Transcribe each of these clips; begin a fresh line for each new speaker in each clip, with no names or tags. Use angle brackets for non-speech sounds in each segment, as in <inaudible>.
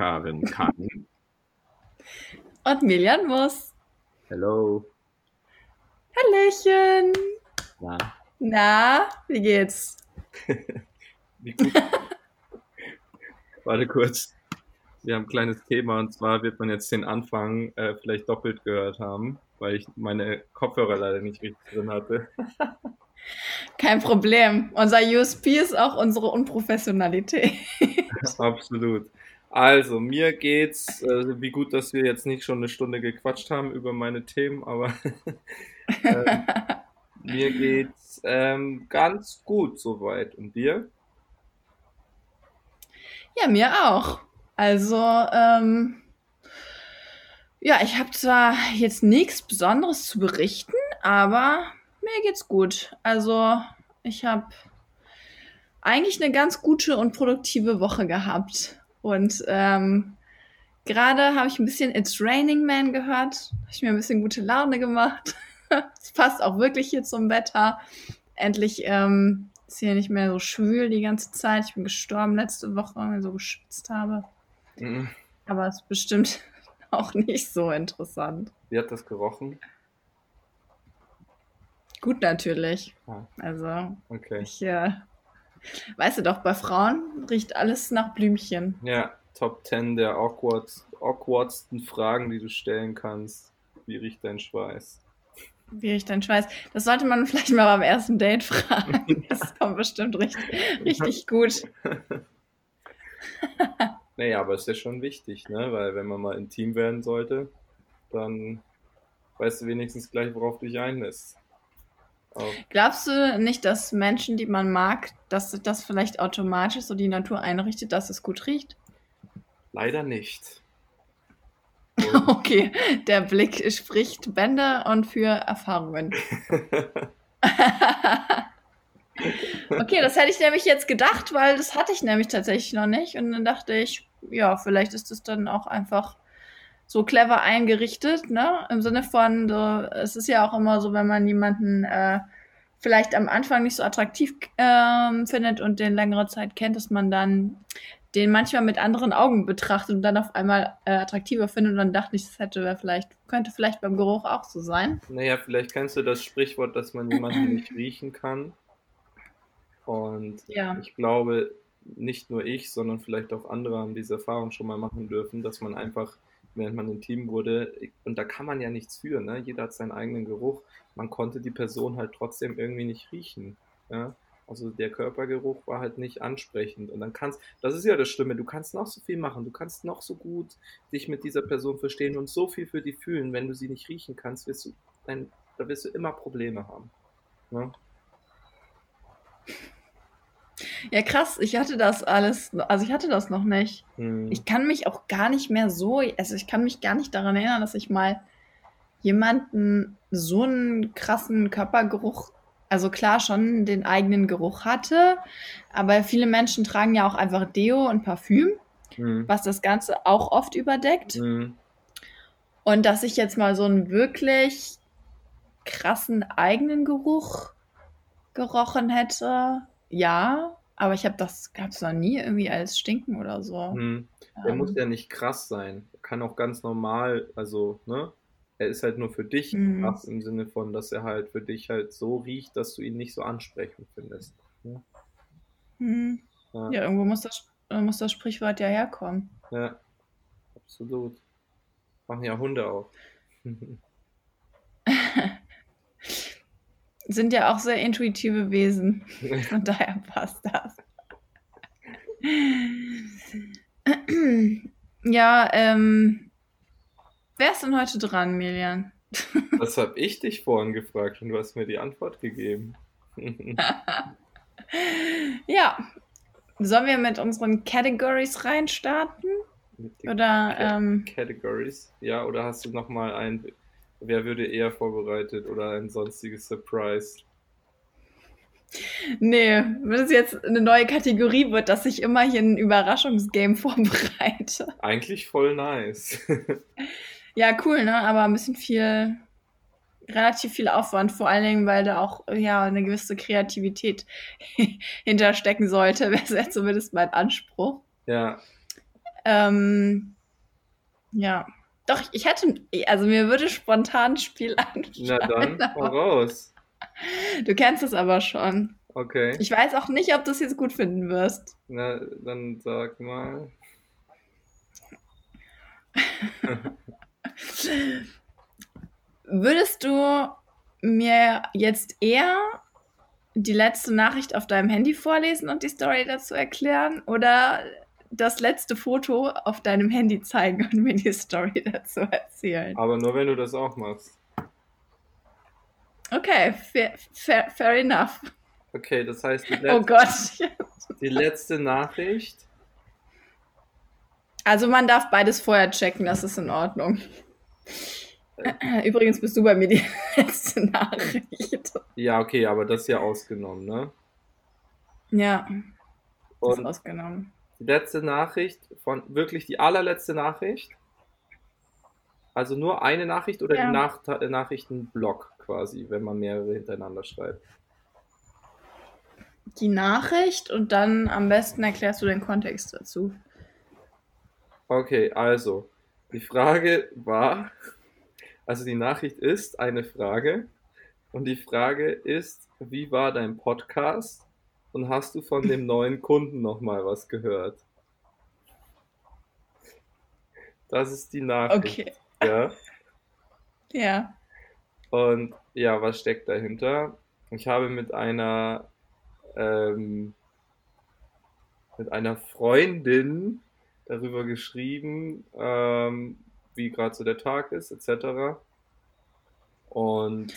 Karin kann.
Und Milian muss.
Hello.
Hallöchen.
Na,
Na, wie geht's? <laughs>
wie gut. Warte kurz. Wir haben ein kleines Thema und zwar wird man jetzt den Anfang äh, vielleicht doppelt gehört haben, weil ich meine Kopfhörer leider nicht richtig drin hatte. <laughs>
Kein Problem. Unser USP ist auch unsere Unprofessionalität. <laughs>
Absolut. Also, mir geht's, äh, wie gut, dass wir jetzt nicht schon eine Stunde gequatscht haben über meine Themen, aber <laughs> ähm, mir geht's ähm, ganz gut soweit. Und dir?
Ja, mir auch. Also, ähm, ja, ich habe zwar jetzt nichts Besonderes zu berichten, aber mir geht's gut. Also, ich habe eigentlich eine ganz gute und produktive Woche gehabt. Und ähm, gerade habe ich ein bisschen It's Raining Man gehört. Habe ich mir ein bisschen gute Laune gemacht. <laughs> Es passt auch wirklich hier zum Wetter. Endlich ähm, ist hier nicht mehr so schwül die ganze Zeit. Ich bin gestorben letzte Woche, weil ich so geschwitzt habe.
Mhm.
Aber es ist bestimmt <laughs> auch nicht so interessant.
Wie hat das gerochen?
Gut natürlich.
Ah,
Also,
okay.
ich, äh, weißt du doch, bei Frauen riecht alles nach Blümchen.
Ja, Top 10 der awkward, awkwardsten Fragen, die du stellen kannst. Wie riecht dein Schweiß?
Wie riecht dein Schweiß? Das sollte man <laughs> vielleicht mal beim ersten Date fragen. Das kommt bestimmt richtig, richtig gut. <laughs>
Naja, aber ist ja schon wichtig, ne? Weil wenn man mal intim werden sollte, dann weißt du wenigstens gleich, worauf du dich einlässt.
Glaubst du nicht, dass Menschen, die man mag, dass das vielleicht automatisch so die Natur einrichtet, dass es gut riecht?
leider nicht. <laughs> Und
Okay, der Blick spricht Bände und für Erfahrungen. <laughs> Okay, das hätte ich nämlich jetzt gedacht, weil das hatte ich nämlich tatsächlich noch nicht. Und dann dachte ich, ja, vielleicht ist es dann auch einfach so clever eingerichtet, ne? Im Sinne von, so, es ist ja auch immer so, wenn man jemanden äh, vielleicht am Anfang nicht so attraktiv ähm, findet und den längere Zeit kennt, dass man dann den manchmal mit anderen Augen betrachtet und dann auf einmal äh, attraktiver findet. Und dann dachte ich, das hätte vielleicht, könnte vielleicht beim Geruch auch so sein.
naja, vielleicht kennst du das Sprichwort, dass man jemanden <clears throat> nicht riechen kann. Und
Ja.
ich glaube, nicht nur ich, sondern vielleicht auch andere haben diese Erfahrung schon mal machen dürfen, dass man einfach, während man intim wurde, und da kann man ja nichts für, ne? Jeder hat seinen eigenen Geruch. Man konnte die Person halt trotzdem irgendwie nicht riechen. Ja? Also der Körpergeruch war halt nicht ansprechend. Und dann kannst, das ist ja das Schlimme, du kannst noch so viel machen, du kannst noch so gut dich mit dieser Person verstehen und so viel für die fühlen, wenn du sie nicht riechen kannst, wirst du, dann, da wirst du immer Probleme haben. Ne?
Ja, krass, ich hatte das alles, also ich hatte das noch nicht.
Hm.
Ich kann mich auch gar nicht mehr so, also ich kann mich gar nicht daran erinnern, dass ich mal jemanden so einen krassen Körpergeruch, also klar schon den eigenen Geruch hatte, aber viele Menschen tragen ja auch einfach Deo und Parfüm,
Hm.
was das Ganze auch oft überdeckt.
Hm.
Und dass ich jetzt mal so einen wirklich krassen eigenen Geruch gerochen hätte, ja, aber ich habe das gab es noch nie irgendwie als Stinken oder so.
Hm. Der muss
Ähm,
ja nicht krass sein. Er kann auch ganz normal, also, ne? Er ist halt nur für dich
mhm.
krass im Sinne von, dass er halt für dich halt so riecht, dass du ihn nicht so ansprechend findest. Ne?
Mhm.
Ja,
Ja, irgendwo muss das, muss das Sprichwort ja herkommen.
ja, absolut. Machen ja Hunde auch. <laughs>
Sind ja auch sehr intuitive Wesen. <laughs> Von daher passt das. Ja, ähm, wer ist denn heute dran, Milian? <laughs>
Das habe ich dich vorhin gefragt und du hast mir die Antwort gegeben. <laughs>
Ja, sollen wir mit unseren Categories reinstarten? Oder,
Cat
ähm,
Categories. Ja, oder hast du nochmal ein, wer würde eher vorbereitet oder ein sonstiges Surprise?
nee, wenn es jetzt eine neue Kategorie wird, dass ich immer hier ein Überraschungsgame <laughs> vorbereite.
Eigentlich voll nice. <laughs>
Ja, cool, ne? Aber ein bisschen viel, relativ viel Aufwand, vor allen Dingen, weil da auch ja eine gewisse Kreativität <laughs> hinterstecken sollte, wäre jetzt zumindest mein Anspruch.
Ja,
Ähm, ja. Doch, ich hätte, also mir würde spontan ein Spiel <laughs>
Na
einfallen.
dann, hau raus.
Du kennst es aber schon.
Okay.
Ich weiß auch nicht, ob du es jetzt gut finden wirst.
Na, dann sag mal. <laughs>
Würdest du mir jetzt eher die letzte Nachricht auf deinem Handy vorlesen und die Story dazu erklären oder das letzte Foto auf deinem Handy zeigen und mir die Story <laughs> dazu erzählen?
Aber nur wenn du das auch machst.
Okay, fair, fair, fair enough.
Okay, das heißt, die, <laughs>
Oh
letzte,
Gott.
die letzte Nachricht.
Also man darf beides vorher checken, das ist in Ordnung. <clears throat> Übrigens bist du bei mir die <laughs> letzte Nachricht.
Ja, okay, aber das ist ja ausgenommen, ne?
Ja, ist
Und
ausgenommen.
Die letzte Nachricht von wirklich die allerletzte Nachricht. Also nur eine Nachricht oder
Ja.
die Nach äh, Nachrichtenblock quasi, wenn man mehrere hintereinander schreibt.
Die Nachricht und dann am besten erklärst du den Kontext dazu.
Okay, also die Frage war, also die Nachricht ist eine Frage und die Frage ist, wie war dein Podcast und hast du von dem neuen Kunden noch mal was gehört? Das ist die Nachricht,
Okay.
ja.
Ja.
Und ja, was steckt dahinter? Ich habe mit einer ähm, mit einer Freundin darüber geschrieben, ähm, wie gerade so der Tag ist, etc. Und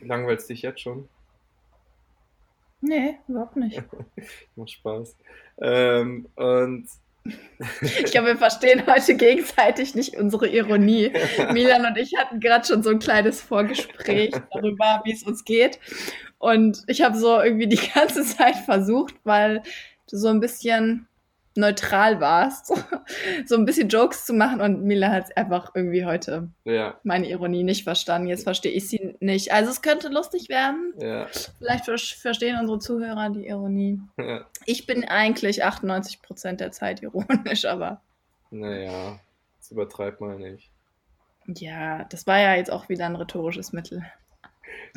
langweilst dich jetzt schon?
Nee, überhaupt nicht. <laughs>
Macht Spaß. Ähm, und <laughs>
Ich glaube, wir verstehen heute gegenseitig nicht unsere Ironie. <laughs> Milan und ich hatten gerade schon so ein kleines Vorgespräch darüber, wie es uns geht. Und ich habe so irgendwie die ganze Zeit versucht, weil du so ein bisschen neutral warst, <laughs> so ein bisschen Jokes zu machen. Und Milan hat einfach irgendwie heute
ja,
meine Ironie nicht verstanden. Jetzt verstehe ich sie nicht. Also es könnte lustig werden.
ja,
Vielleicht ver verstehen unsere Zuhörer die Ironie.
ja.
Ich bin eigentlich 98% der Zeit ironisch, aber
Naja, das übertreibt mal nicht.
ja, das war ja jetzt auch wieder ein rhetorisches Mittel.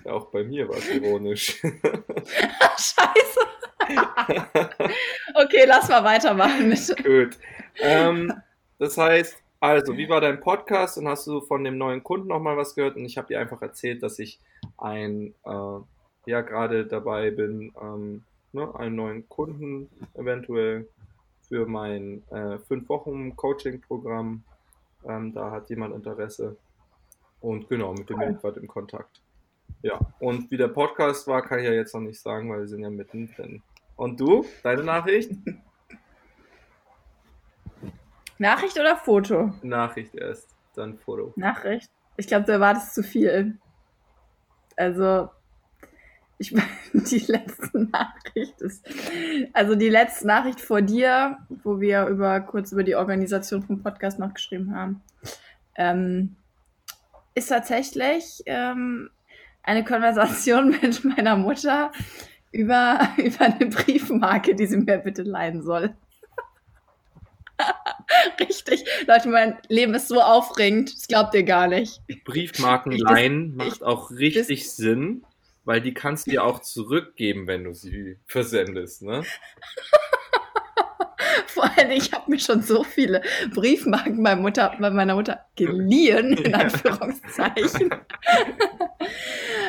Ja, auch bei mir war es ironisch. <laughs>
Scheiße. <laughs> okay, lass mal weitermachen. <laughs>
Gut. Ähm, das heißt, also, wie war dein Podcast und hast du von dem neuen Kunden noch mal was gehört? Und ich habe dir einfach erzählt, dass ich ein, äh, ja, gerade dabei bin, ähm, ne, einen neuen Kunden eventuell für mein äh, fünf Wochen Coaching-Programm. Ähm, da hat jemand Interesse. Und genau, mit dem bin ich im Kontakt. Ja, und wie der Podcast war, kann ich ja jetzt noch nicht sagen, weil wir sind ja mittendrin. Und du, deine Nachricht? <laughs>
Nachricht oder Foto?
Nachricht erst, dann Foto.
Nachricht. Ich glaube, du erwartest zu viel. Also, ich <laughs> meine, die letzte Nachricht ist, also die letzte Nachricht vor dir, wo wir über kurz über die Organisation vom Podcast noch geschrieben haben, ähm, ist tatsächlich ähm, eine Konversation <laughs> mit meiner Mutter über, <laughs> über eine Briefmarke, die sie mir bitte leihen soll. <laughs> Richtig. Leute, mein Leben ist so aufregend, das glaubt ihr gar nicht.
Briefmarken leihen
ich-
macht auch richtig Sinn, weil die kannst du dir auch zurückgeben, wenn du sie versendest, ne? <laughs>
Vor allem, ich habe mir schon so viele Briefmarken bei, Mutter, bei meiner Mutter geliehen, in Anführungszeichen.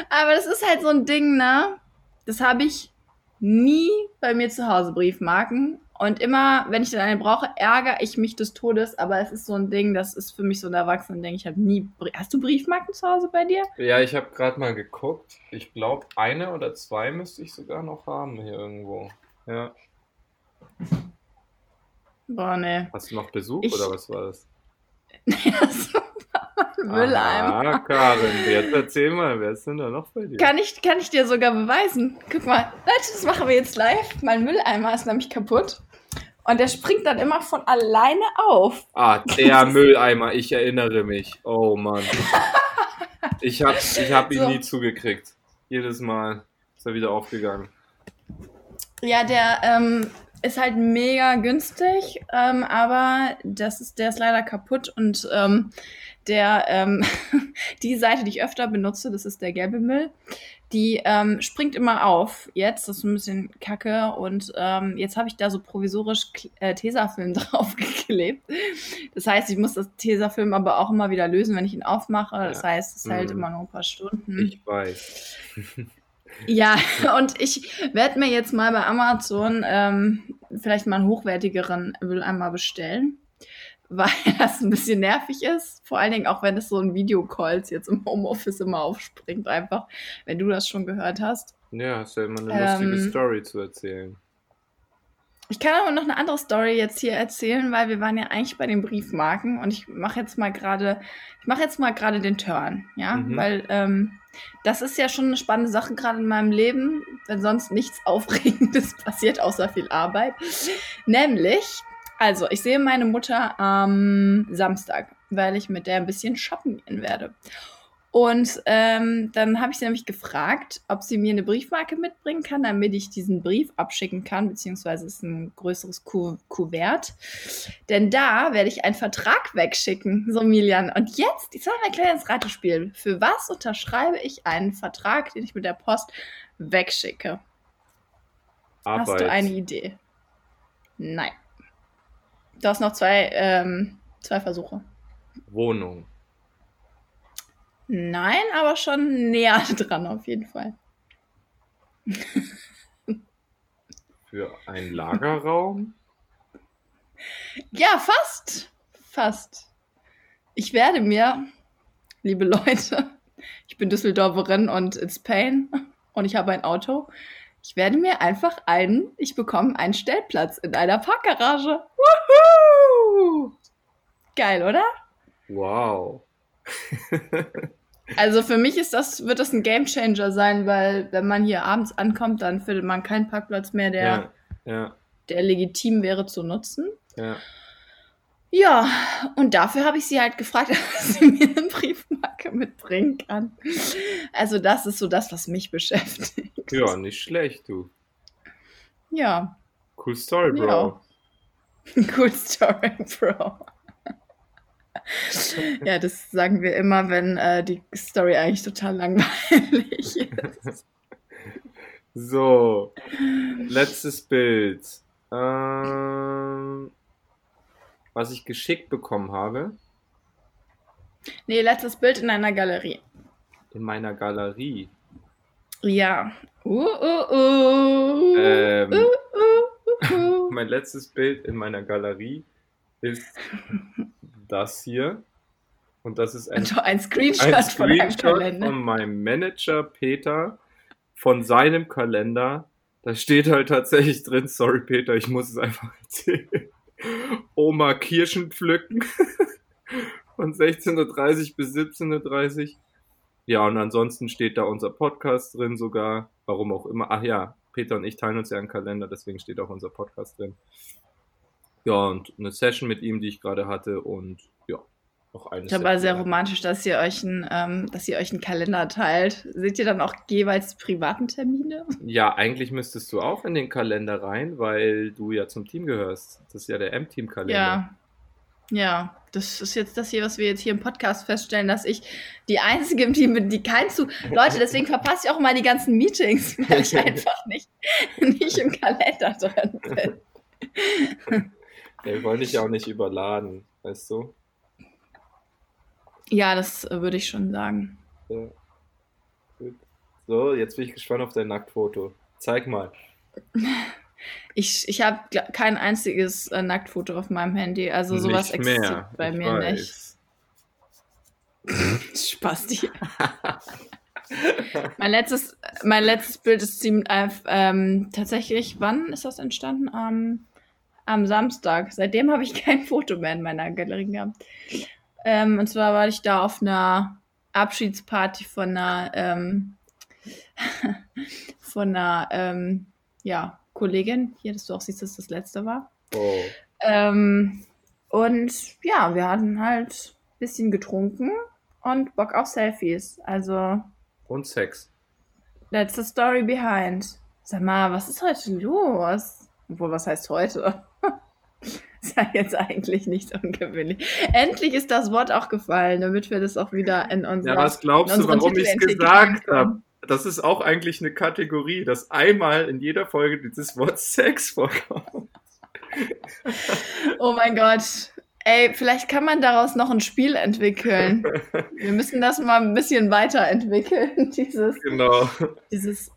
Aber das ist halt so ein Ding, ne? Das habe ich nie bei mir zu Hause, Briefmarken. Und immer, wenn ich dann eine brauche, ärgere ich mich des Todes. Aber es ist so ein Ding, das ist für mich so ein Erwachsenen-Ding. Ich habe nie. Brie- Hast du Briefmarken zu Hause bei dir?
Ja, ich habe gerade mal geguckt. Ich glaube, eine oder zwei müsste ich sogar noch haben hier irgendwo. Ja.
Boah, ne.
Hast du noch Besuch
Ich-
oder was war das? <laughs> <laughs>
Mülleimer.
Ah, Karin, jetzt erzähl mal, wer ist denn da noch bei dir?
Kann ich, kann ich dir sogar beweisen. Guck mal, Leute, das machen wir jetzt live. Mein Mülleimer ist nämlich kaputt. Und der springt dann immer von alleine auf.
Ah, der <laughs> Mülleimer, ich erinnere mich. Oh Mann. <laughs> Ich hab, ich hab ihn
So.
nie zugekriegt. Jedes Mal ist er wieder aufgegangen.
Ja, der, ähm, ist halt mega günstig, ähm, aber das ist, der ist leider kaputt und ähm, der ähm, <laughs> die Seite, die ich öfter benutze, das ist der gelbe Müll, die ähm, springt immer auf. Jetzt, das ist ein bisschen kacke und ähm, jetzt habe ich da so provisorisch äh, Tesafilm <laughs> draufgeklebt. Das heißt, ich muss das Tesafilm aber auch immer wieder lösen, wenn ich ihn aufmache. Das heißt, es hält mhm. immer nur ein paar Stunden.
Ich weiß. <laughs>
Ja, und ich werde mir jetzt mal bei Amazon ähm, vielleicht mal einen hochwertigeren Mülleimer bestellen, weil <laughs> das ein bisschen nervig ist. Vor allen Dingen auch, wenn es so ein Videocalls jetzt im Homeoffice immer aufspringt, einfach, wenn du das schon gehört hast.
Ja, hast ja immer eine lustige ähm, Story zu erzählen.
Ich kann aber noch eine andere Story jetzt hier erzählen, weil wir waren ja eigentlich bei den Briefmarken und ich mache jetzt mal gerade, ich mache jetzt mal gerade den Turn, ja, mhm. weil ähm, das ist ja schon eine spannende Sache gerade in meinem Leben, wenn sonst nichts <laughs> Aufregendes passiert, außer viel Arbeit. Nämlich, also ich sehe meine Mutter am Samstag, weil ich mit der ein bisschen shoppen gehen werde. Und ähm, dann habe ich sie nämlich gefragt, ob sie mir eine Briefmarke mitbringen kann, damit ich diesen Brief abschicken kann, beziehungsweise ist ein größeres Ku Kuvert. Denn da werde ich einen Vertrag wegschicken, so Milian. Und jetzt, ich soll ein kleines Ratespiel. Für was unterschreibe ich einen Vertrag, den ich mit der Post wegschicke? Arbeit. Hast du eine Idee? Nein. Du hast noch zwei, ähm, zwei Versuche.
Wohnung.
Nein, aber schon näher <laughs> dran auf jeden Fall.
Für einen Lagerraum?
Ja, fast. Fast. Ich werde mir, liebe Leute, <laughs> ich bin Düsseldorferin und it's pain und ich habe ein Auto. Ich werde mir einfach einen, ich bekomme einen Stellplatz in einer Parkgarage. Woohoo! Geil, oder?
Wow. <laughs>
Also für mich ist das, wird das ein Gamechanger sein, weil wenn man hier abends ankommt, dann findet man keinen Parkplatz mehr, der,
ja, ja.
der legitim wäre zu nutzen.
Ja.
Ja, und dafür habe ich sie halt gefragt, <laughs> ob sie mir eine Briefmarke mitbringen kann. Also das ist so das, was mich beschäftigt.
Ja, nicht schlecht, du.
Ja.
Cool Story, Bro.
Ja. <laughs> Cool Story, Bro. <laughs> ja, das sagen wir immer, wenn äh, die Story eigentlich total langweilig <laughs> ist.
So, letztes Bild. Ähm, was ich geschickt bekommen habe.
Nee, letztes Bild in einer Galerie.
In meiner Galerie.
Ja. Uh, uh, uh.
Ähm, uh, uh, uh, <laughs> mein letztes Bild in meiner Galerie ist das hier. Und das ist
ein, ein Screenshot,
ein Screenshot von, von meinem Manager Peter von seinem Kalender. Da steht halt tatsächlich drin, sorry Peter, ich muss es einfach erzählen. Oma Kirschen pflücken. <laughs> von 16.30 bis 17.30 Ja, und ansonsten steht da unser Podcast drin sogar. Warum auch immer. Ach ja, Peter und ich teilen uns ja einen Kalender, deswegen steht auch unser Podcast drin. Ja, und eine Session mit ihm, die ich gerade hatte und ja, noch eine.
Ich aber sehr romantisch, dass ihr euch einen, ähm, dass ihr euch einen Kalender teilt. Seht ihr dann auch jeweils privaten Termine?
Ja, eigentlich müsstest du auch in den Kalender rein, weil du ja zum Team gehörst. Das ist ja der M-Team-Kalender.
Ja. Ja, das ist jetzt das hier, was wir jetzt hier im Podcast feststellen, dass ich die Einzige im Team bin, die kein zu. Leute, deswegen verpasse ich auch mal die ganzen Meetings, <laughs> weil ich einfach nicht, nicht im Kalender drin bin.
Wir wollen dich ja auch nicht überladen, weißt du?
Ja, das würde ich schon sagen. Ja.
So, jetzt bin ich gespannt auf dein Nacktfoto. Zeig mal.
Ich, ich habe kein einziges äh, Nacktfoto auf meinem Handy, also sowas
nicht existiert
bei
ich
mir
weiß. <laughs>
nicht. Spasti. mein, letztes, mein letztes Bild ist ziemlich äh, ähm, tatsächlich, wann ist das entstanden? Am ähm, am Samstag. Seitdem habe ich <laughs> kein Foto mehr in meiner Galerie gehabt. Ähm, und zwar war ich da auf einer Abschiedsparty von einer, ähm, <laughs> von einer ähm, ja, Kollegin. Hier, dass du auch siehst, dass das letzte war.
Oh.
Ähm, und ja, wir hatten halt ein bisschen getrunken und Bock auf Selfies. Also.
Und Sex.
That's the story behind. Sag mal, was ist heute los? Obwohl, was heißt heute? <laughs> ist ja jetzt eigentlich nicht ungewöhnlich. Endlich ist das Wort auch gefallen, damit wir das auch wieder in unserer
Ja, was glaubst du, warum ich es gesagt habe? Das ist auch eigentlich eine Kategorie, dass einmal in jeder Folge dieses Wort <laughs> Sex vorkommt.
oh mein Gott. Ey, vielleicht kann man daraus noch ein Spiel entwickeln. <laughs> Wir müssen das mal ein bisschen weiterentwickeln, <laughs> dieses,
genau.
dieses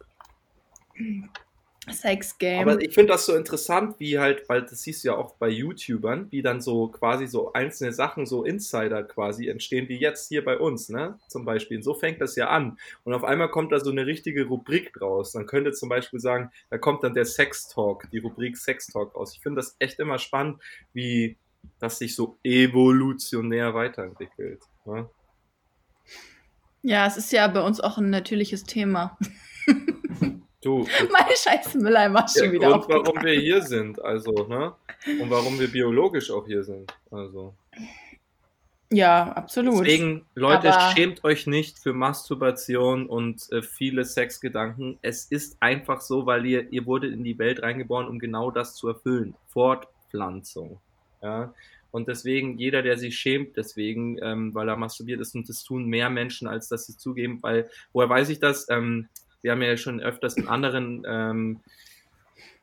Sex-Game.
Aber ich finde das so interessant, wie halt, weil das siehst du ja auch bei YouTubern, wie dann so quasi so einzelne Sachen, so Insider quasi entstehen, wie jetzt hier bei uns, ne? Zum Beispiel. Und so fängt das ja an. Und auf einmal kommt da so eine richtige Rubrik draus. Dann könnte zum Beispiel sagen, da kommt dann der Sex Talk, die Rubrik Sex Talk aus. Ich finde das echt immer spannend, wie das sich so evolutionär weiterentwickelt. Ne?
Ja, es ist ja bei uns auch ein natürliches Thema. <laughs> <laughs>
Du.
Meine scheiß Mülleimer schon wieder
Und warum wir hier sind, also, ne? Und warum wir biologisch auch hier sind, also.
Ja, absolut.
Deswegen, Leute, Aber schämt euch nicht für Masturbation und äh, viele Sexgedanken. Es ist einfach so, weil ihr, ihr wurde in die Welt reingeboren, um genau das zu erfüllen. Fortpflanzung. Ja. Und deswegen, jeder, der sich schämt, deswegen, ähm, weil er masturbiert ist, und das tun mehr Menschen, als dass sie zugeben, weil, woher weiß ich das? Ähm, wir haben ja schon öfters in anderen, ähm,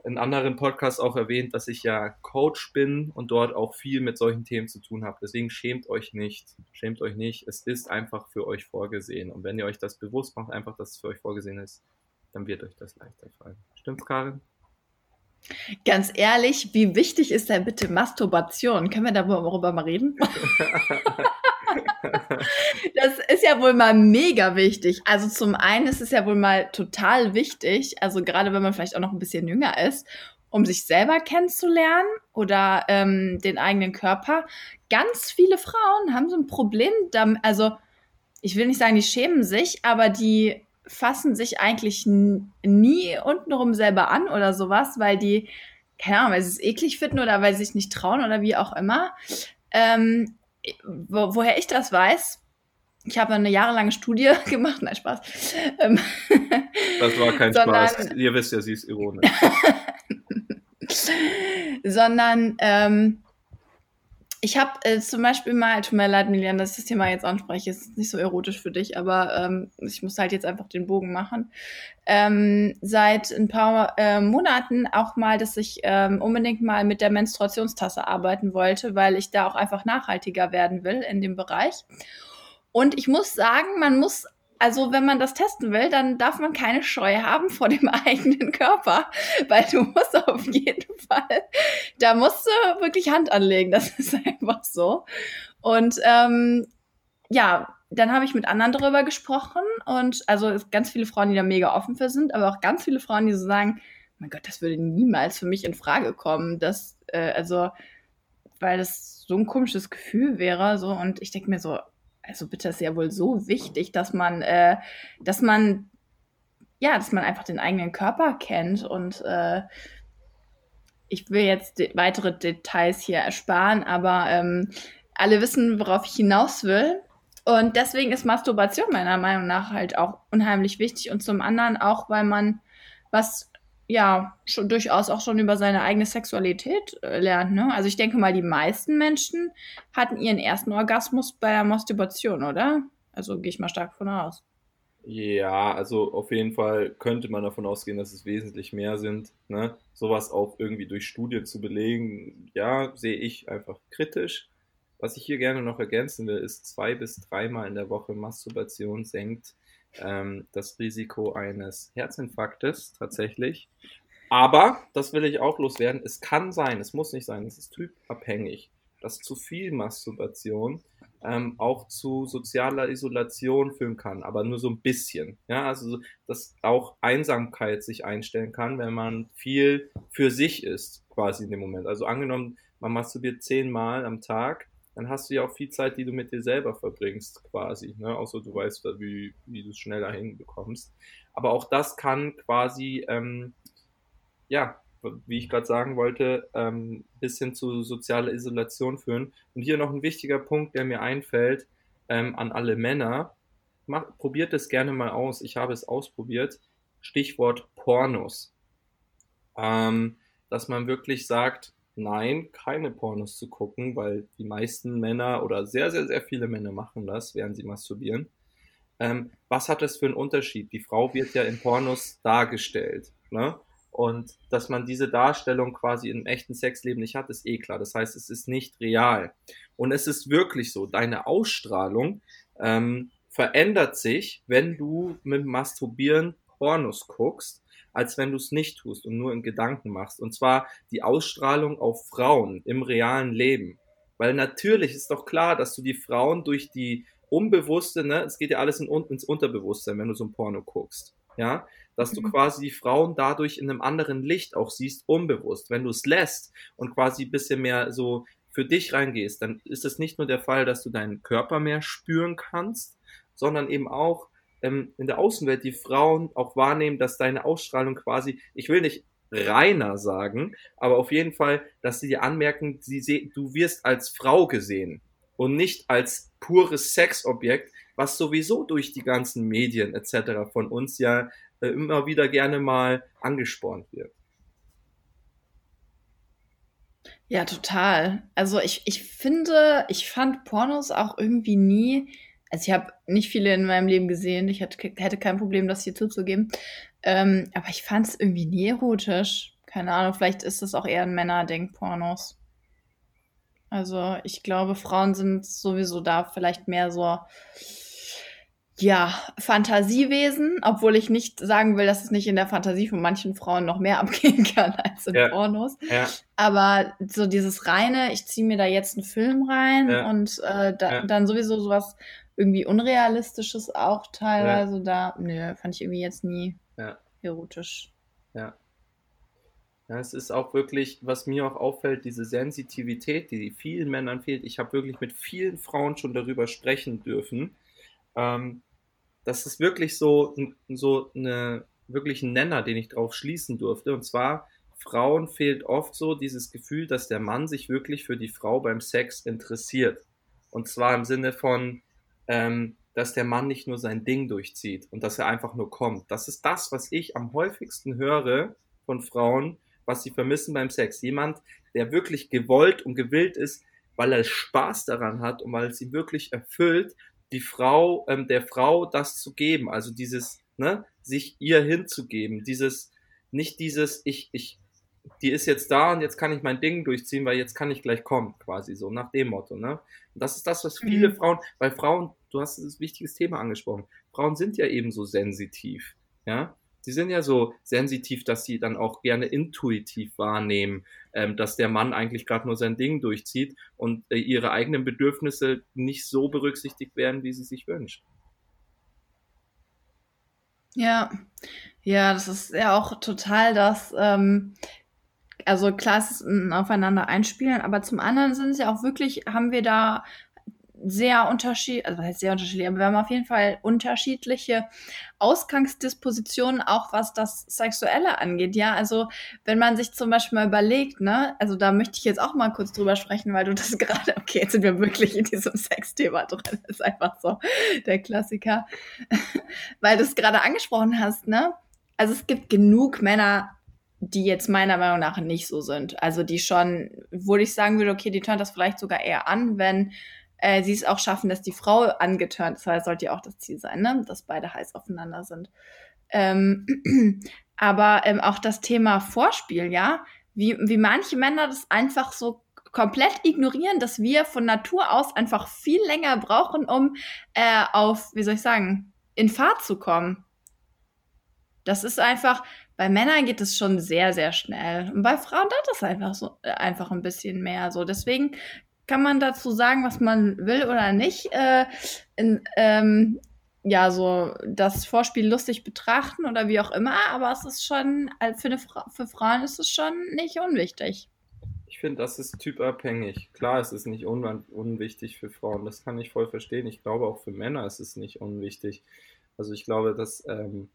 in anderen Podcasts auch erwähnt, dass ich ja Coach bin und dort auch viel mit solchen Themen zu tun habe. Deswegen schämt euch nicht. Schämt euch nicht. Es ist einfach für euch vorgesehen. Und wenn ihr euch das bewusst macht, einfach, dass es für euch vorgesehen ist, dann wird euch das leichter fallen. Stimmt's, Karin?
Ganz ehrlich, wie wichtig ist denn bitte Masturbation? Können wir darüber mal reden? <laughs> das ist ja wohl mal mega wichtig. Also zum einen ist es ja wohl mal total wichtig, also gerade wenn man vielleicht auch noch ein bisschen jünger ist, um sich selber kennenzulernen oder ähm, den eigenen Körper. Ganz viele Frauen haben so ein Problem also ich will nicht sagen, die schämen sich, aber die fassen sich eigentlich nie untenrum selber an oder sowas, weil die, keine Ahnung, weil sie es eklig finden oder weil sie sich nicht trauen oder wie auch immer. Ähm, wo, woher ich das weiß, ich habe eine jahrelange Studie <laughs> gemacht, nein, Spaß. Ähm,
das war kein sondern, Spaß. Ihr wisst ja, sie ist ironisch. <laughs>
sondern ähm, ich habe äh, zum Beispiel mal, tut mir leid, Milian, dass ich das Thema jetzt anspreche, ist nicht so erotisch für dich, aber ähm, ich muss halt jetzt einfach den Bogen machen. Ähm, seit ein paar äh, Monaten auch mal, dass ich ähm, unbedingt mal mit der Menstruationstasse arbeiten wollte, weil ich da auch einfach nachhaltiger werden will in dem Bereich. Und ich muss sagen, man muss also wenn man das testen will, dann darf man keine Scheu haben vor dem <laughs> eigenen Körper, weil du musst auf jeden Fall, da musst du wirklich Hand anlegen, das <laughs> ist einfach so. Und ähm, ja, dann habe ich mit anderen darüber gesprochen und also ganz viele Frauen, die da mega offen für sind, aber auch ganz viele Frauen, die so sagen, mein Gott, das würde niemals für mich in Frage kommen, dass äh, also weil das so ein komisches Gefühl wäre so und ich denke mir so, also bitte ist ja wohl so wichtig, dass man, äh, dass man, ja, dass man einfach den eigenen Körper kennt und äh, ich will jetzt de weitere Details hier ersparen, aber ähm, alle wissen, worauf ich hinaus will. Und deswegen ist Masturbation meiner Meinung nach halt auch unheimlich wichtig und zum anderen auch, weil man was ja schon durchaus auch schon über seine eigene Sexualität äh, lernt. Ne? Also ich denke mal, die meisten Menschen hatten ihren ersten Orgasmus bei der Masturbation, oder? Also gehe ich mal stark von aus.
Ja, also auf jeden Fall könnte man davon ausgehen, dass es wesentlich mehr sind. Ne? Sowas auch irgendwie durch Studien zu belegen, ja, sehe ich einfach kritisch. Was ich hier gerne noch ergänzen will, ist zwei bis dreimal in der Woche Masturbation senkt ähm, das Risiko eines Herzinfarktes tatsächlich. Aber, das will ich auch loswerden, es kann sein, es muss nicht sein, es ist typabhängig, dass zu viel Masturbation ähm, auch zu sozialer Isolation führen kann, aber nur so ein bisschen. Ja, also dass auch Einsamkeit sich einstellen kann, wenn man viel für sich ist, quasi in dem Moment. Also angenommen, man masturbiert zehnmal am Tag, dann hast du ja auch viel Zeit, die du mit dir selber verbringst, quasi. Ne? Außer du weißt, wie, wie du es schneller hinbekommst. Aber auch das kann quasi, ähm, ja, wie ich gerade sagen wollte, ähm, bis hin zu sozialer Isolation führen. Und hier noch ein wichtiger Punkt, der mir einfällt, ähm, an alle Männer. Mach, probiert es gerne mal aus. Ich habe es ausprobiert. Stichwort Pornos. Ähm, dass man wirklich sagt, nein, keine Pornos zu gucken, weil die meisten Männer oder sehr, sehr, sehr viele Männer machen das, während sie masturbieren. Ähm, was hat das für einen Unterschied? Die Frau wird ja in Pornos dargestellt. Ne? Und dass man diese Darstellung quasi im echten Sexleben nicht hat, ist eh klar. Das heißt, es ist nicht real. Und es ist wirklich so, deine Ausstrahlung ähm, verändert sich, wenn du mit Masturbieren Pornos guckst, als wenn du es nicht tust und nur in Gedanken machst. Und zwar die Ausstrahlung auf Frauen im realen Leben. Weil natürlich ist doch klar, dass du die Frauen durch die Unbewusste, ne, es geht ja alles in, ins Unterbewusstsein, wenn du so ein Porno guckst. Ja, dass du mhm. quasi die Frauen dadurch in einem anderen Licht auch siehst, unbewusst. Wenn du es lässt und quasi ein bisschen mehr so für dich reingehst, dann ist es nicht nur der Fall, dass du deinen Körper mehr spüren kannst, sondern eben auch ähm, in der Außenwelt die Frauen auch wahrnehmen, dass deine Ausstrahlung quasi, ich will nicht reiner sagen, aber auf jeden Fall, dass sie dir anmerken, sie du wirst als Frau gesehen und nicht als pures Sexobjekt, was sowieso durch die ganzen Medien etc. von uns ja äh, immer wieder gerne mal angespornt wird.
Ja, total. Also ich, ich finde, ich fand Pornos auch irgendwie nie also ich habe nicht viele in meinem Leben gesehen. Ich hätte, hätte kein Problem, das hier zuzugeben. Ähm, aber ich fand es irgendwie nie erotisch. Keine Ahnung, vielleicht ist das auch eher ein Männerding, Pornos. Also ich glaube, Frauen sind sowieso da vielleicht mehr so, ja, Fantasiewesen, obwohl ich nicht sagen will, dass es nicht in der Fantasie von manchen Frauen noch mehr <laughs> abgehen kann als in ja. Pornos. Ja. Aber so dieses reine, ich ziehe mir da jetzt einen Film rein ja. und äh, da, dann sowieso sowas irgendwie Unrealistisches auch teilweise ja. da. Nö, fand ich irgendwie jetzt nie ja. erotisch.
Ja. Ja, es ist auch wirklich, was mir auch auffällt, diese Sensitivität, die vielen Männern fehlt. Ich habe wirklich mit vielen Frauen schon darüber sprechen dürfen. Ähm, das ist wirklich so, so eine, wirklich ein Nenner, den ich drauf schließen durfte. Und zwar, Frauen fehlt oft so dieses Gefühl, dass der Mann sich wirklich für die Frau beim Sex interessiert. Und zwar im Sinne von, ähm, dass der Mann nicht nur sein Ding durchzieht und dass er einfach nur kommt. Das ist das, was ich am häufigsten höre von Frauen, was sie vermissen beim Sex. Jemand, der wirklich gewollt und gewillt ist, weil er Spaß daran hat und weil es ihn wirklich erfüllt, die Frau, ähm, der Frau das zu geben. Also dieses, ne, sich ihr hinzugeben. Dieses, nicht dieses, ich, ich die ist jetzt da und jetzt kann ich mein Ding durchziehen, weil jetzt kann ich gleich kommen, quasi so, nach dem Motto, ne? Und das ist das, was viele mhm. Frauen, weil Frauen, du hast ein wichtiges Thema angesprochen, Frauen sind ja eben so sensitiv, ja? Sie sind ja so sensitiv, dass sie dann auch gerne intuitiv wahrnehmen, ähm, dass der Mann eigentlich gerade nur sein Ding durchzieht und äh, ihre eigenen Bedürfnisse nicht so berücksichtigt werden, wie sie sich wünscht.
Ja, ja, das ist ja auch total das, ähm, also klar, es ist ein Aufeinander einspielen, aber zum anderen sind es ja auch wirklich, haben wir da sehr unterschiedlich, also heißt sehr unterschiedlich, aber wir haben auf jeden Fall unterschiedliche Ausgangsdispositionen, auch was das Sexuelle angeht. Ja, also wenn man sich zum Beispiel mal überlegt, ne, also da möchte ich jetzt auch mal kurz drüber sprechen, weil du <laughs> das gerade, okay, jetzt sind wir wirklich in diesem Sexthema drin, das ist einfach so der Klassiker, <laughs> weil du es gerade angesprochen hast, ne? Also es gibt genug Männer, die jetzt meiner Meinung nach nicht so sind. Also die schon, wo ich sagen würde, okay, die turnt das vielleicht sogar eher an, wenn äh, sie es auch schaffen, dass die Frau angeturnt ist, weil das sollte ja auch das Ziel sein, ne? dass beide heiß aufeinander sind. Ähm, <clears throat> aber ähm, auch das Thema Vorspiel, ja, wie, wie manche Männer das einfach so komplett ignorieren, dass wir von Natur aus einfach viel länger brauchen, um äh, auf, wie soll ich sagen, in Fahrt zu kommen. Das ist einfach, bei Männern geht es schon sehr, sehr schnell. Und bei Frauen dauert das einfach so, äh, einfach ein bisschen mehr so. Deswegen kann man dazu sagen, was man will oder nicht. Äh, in, ähm, ja, so das Vorspiel lustig betrachten oder wie auch immer, aber es ist schon, für, eine Fra für Frauen ist es schon nicht unwichtig.
Ich finde, das ist typabhängig. Klar, es ist nicht un unwichtig für Frauen, das kann ich voll verstehen. Ich glaube, auch für Männer ist es nicht unwichtig. Also ich glaube, dass ähm,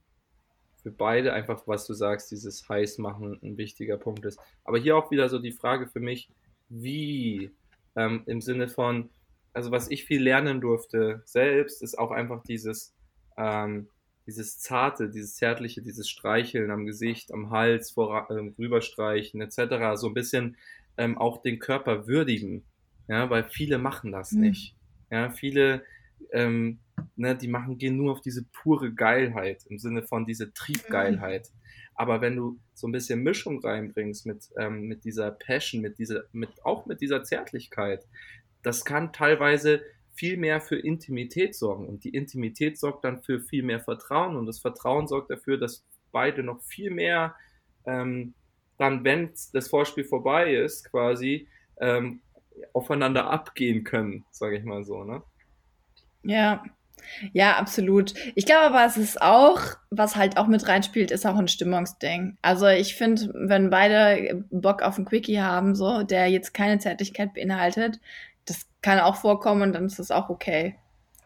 für beide einfach, was du sagst, dieses Heißmachen ein wichtiger Punkt ist. Aber hier auch wieder so die Frage für mich, wie ähm, im Sinne von, also was ich viel lernen durfte selbst, ist auch einfach dieses, ähm, dieses Zarte, dieses Zärtliche, dieses Streicheln am Gesicht, am Hals, vor, äh, rüberstreichen etc. So ein bisschen ähm, auch den Körper würdigen. Ja, weil viele machen das mhm. nicht. Ja, viele, ähm, ne, die machen, gehen nur auf diese pure Geilheit, im Sinne von diese Triebgeilheit. Mhm. Aber wenn du so ein bisschen Mischung reinbringst mit, ähm, mit dieser Passion, mit dieser, mit, auch mit dieser Zärtlichkeit, das kann teilweise viel mehr für Intimität sorgen. Und die Intimität sorgt dann für viel mehr Vertrauen und das Vertrauen sorgt dafür, dass beide noch viel mehr ähm, dann, wenn das Vorspiel vorbei ist, quasi ähm, aufeinander abgehen können, sage ich mal so, ne?
Ja, ja, absolut. Ich glaube aber, es ist auch, was halt auch mit reinspielt, ist auch ein Stimmungsding. Also ich finde, wenn beide Bock auf ein Quickie haben, so, der jetzt keine Zärtlichkeit beinhaltet, das kann auch vorkommen und dann ist das auch okay.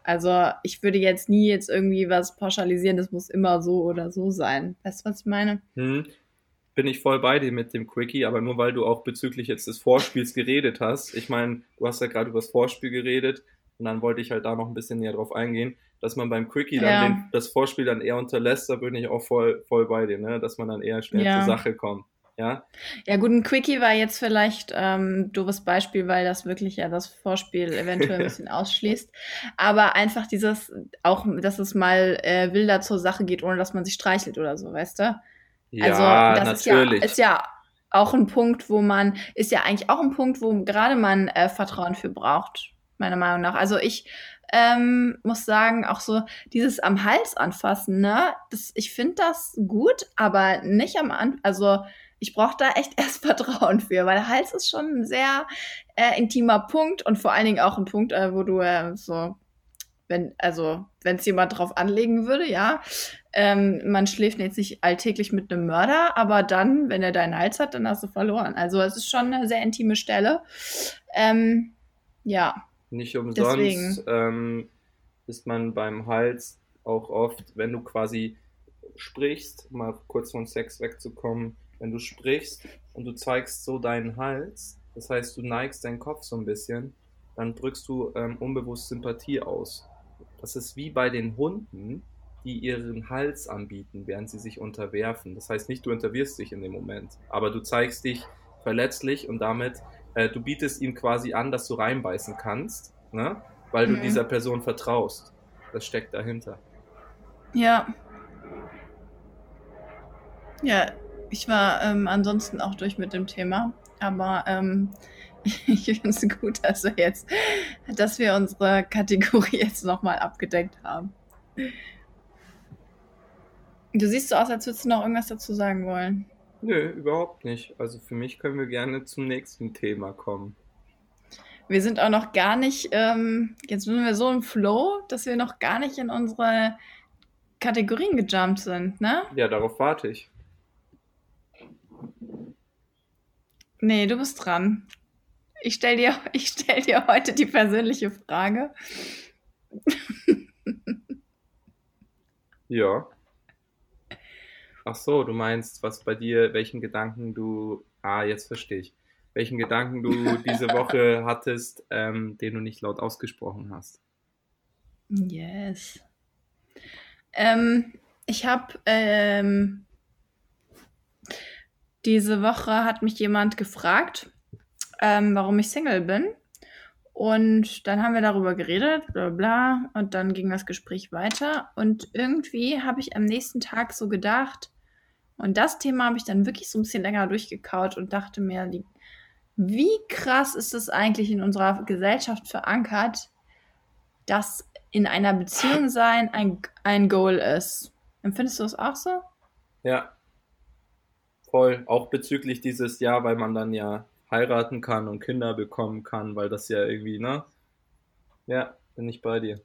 Also ich würde jetzt nie jetzt irgendwie was pauschalisieren, das muss immer so oder so sein. Weißt du, was ich meine?
Hm, bin ich voll bei dir mit dem Quickie, aber nur weil du auch bezüglich jetzt des Vorspiels geredet hast. Ich meine, du hast ja gerade über das Vorspiel geredet und dann wollte ich halt da noch ein bisschen näher drauf eingehen, dass man beim Quickie dann ja. den, das Vorspiel dann eher unterlässt, da bin ich auch voll, voll bei dir, ne? dass man dann eher schnell ja. zur Sache kommt. Ja,
ja gut, ein Quickie war jetzt vielleicht ähm, doofes Beispiel, weil das wirklich ja das Vorspiel eventuell ein bisschen <laughs> ausschließt. Aber einfach dieses, auch, dass es mal äh, wilder zur Sache geht, ohne dass man sich streichelt oder so, weißt du? Ja, also das natürlich. Ist ja, ist ja auch ein Punkt, wo man, ist ja eigentlich auch ein Punkt, wo gerade man äh, Vertrauen für braucht, meiner Meinung nach. Also ich ähm, muss sagen, auch so dieses am Hals anfassen, ne? Das, ich finde das gut, aber nicht am Anfang, also ich brauche da echt <laughs> erst Vertrauen für, weil Hals ist schon ein sehr äh, intimer Punkt und vor allen Dingen auch ein Punkt, äh, wo du äh, so, wenn, also, wenn es jemand drauf anlegen würde, ja, ähm, man schläft jetzt nicht alltäglich mit einem Mörder, aber dann, wenn er deinen Hals hat, dann hast du verloren. Also es ist schon eine sehr intime Stelle. Ähm, ja.
Nicht umsonst ähm, ist man beim Hals auch oft, wenn du quasi sprichst, mal kurz von Sex wegzukommen, wenn du sprichst und du zeigst so deinen Hals, das heißt, du neigst deinen Kopf so ein bisschen, dann drückst du ähm, unbewusst Sympathie aus. Das ist wie bei den Hunden, die ihren Hals anbieten, während sie sich unterwerfen. Das heißt nicht, du unterwirfst dich in dem Moment, aber du zeigst dich verletzlich und damit, äh, du bietest ihm quasi an, dass du reinbeißen kannst, ne? weil du mhm. dieser Person vertraust. Das steckt dahinter.
Ja. Ja, ich war ähm, ansonsten auch durch mit dem Thema, aber ähm, <laughs> ich finde es gut, dass wir jetzt, dass wir unsere Kategorie jetzt nochmal abgedeckt haben. Du siehst so aus, als würdest du noch irgendwas dazu sagen wollen.
Nö, überhaupt nicht. Also für mich können wir gerne zum nächsten Thema kommen.
Wir sind auch noch gar nicht, ähm, jetzt sind wir so im Flow, dass wir noch gar nicht in unsere Kategorien gejumpt sind, ne?
Ja, darauf warte ich.
Nee, du bist dran. Ich stelle dir, <laughs> stell dir heute die persönliche Frage.
ja. Ach so, du meinst, was bei dir, welchen Gedanken du, ah, jetzt verstehe ich, welchen Gedanken du diese Woche <laughs> hattest, ähm, den du nicht laut ausgesprochen hast.
Yes. Ähm, ich habe ähm, diese Woche hat mich jemand gefragt, ähm, warum ich Single bin. Und dann haben wir darüber geredet, bla bla, und dann ging das Gespräch weiter. Und irgendwie habe ich am nächsten Tag so gedacht, und das Thema habe ich dann wirklich so ein bisschen länger durchgekaut und dachte mir, wie krass ist es eigentlich in unserer Gesellschaft verankert, dass in einer Beziehung sein ein, ein Goal ist. Empfindest du das auch so?
Ja, voll. Auch bezüglich dieses Jahr, weil man dann ja heiraten kann und Kinder bekommen kann, weil das ja irgendwie, ne? Ja, bin ich bei dir.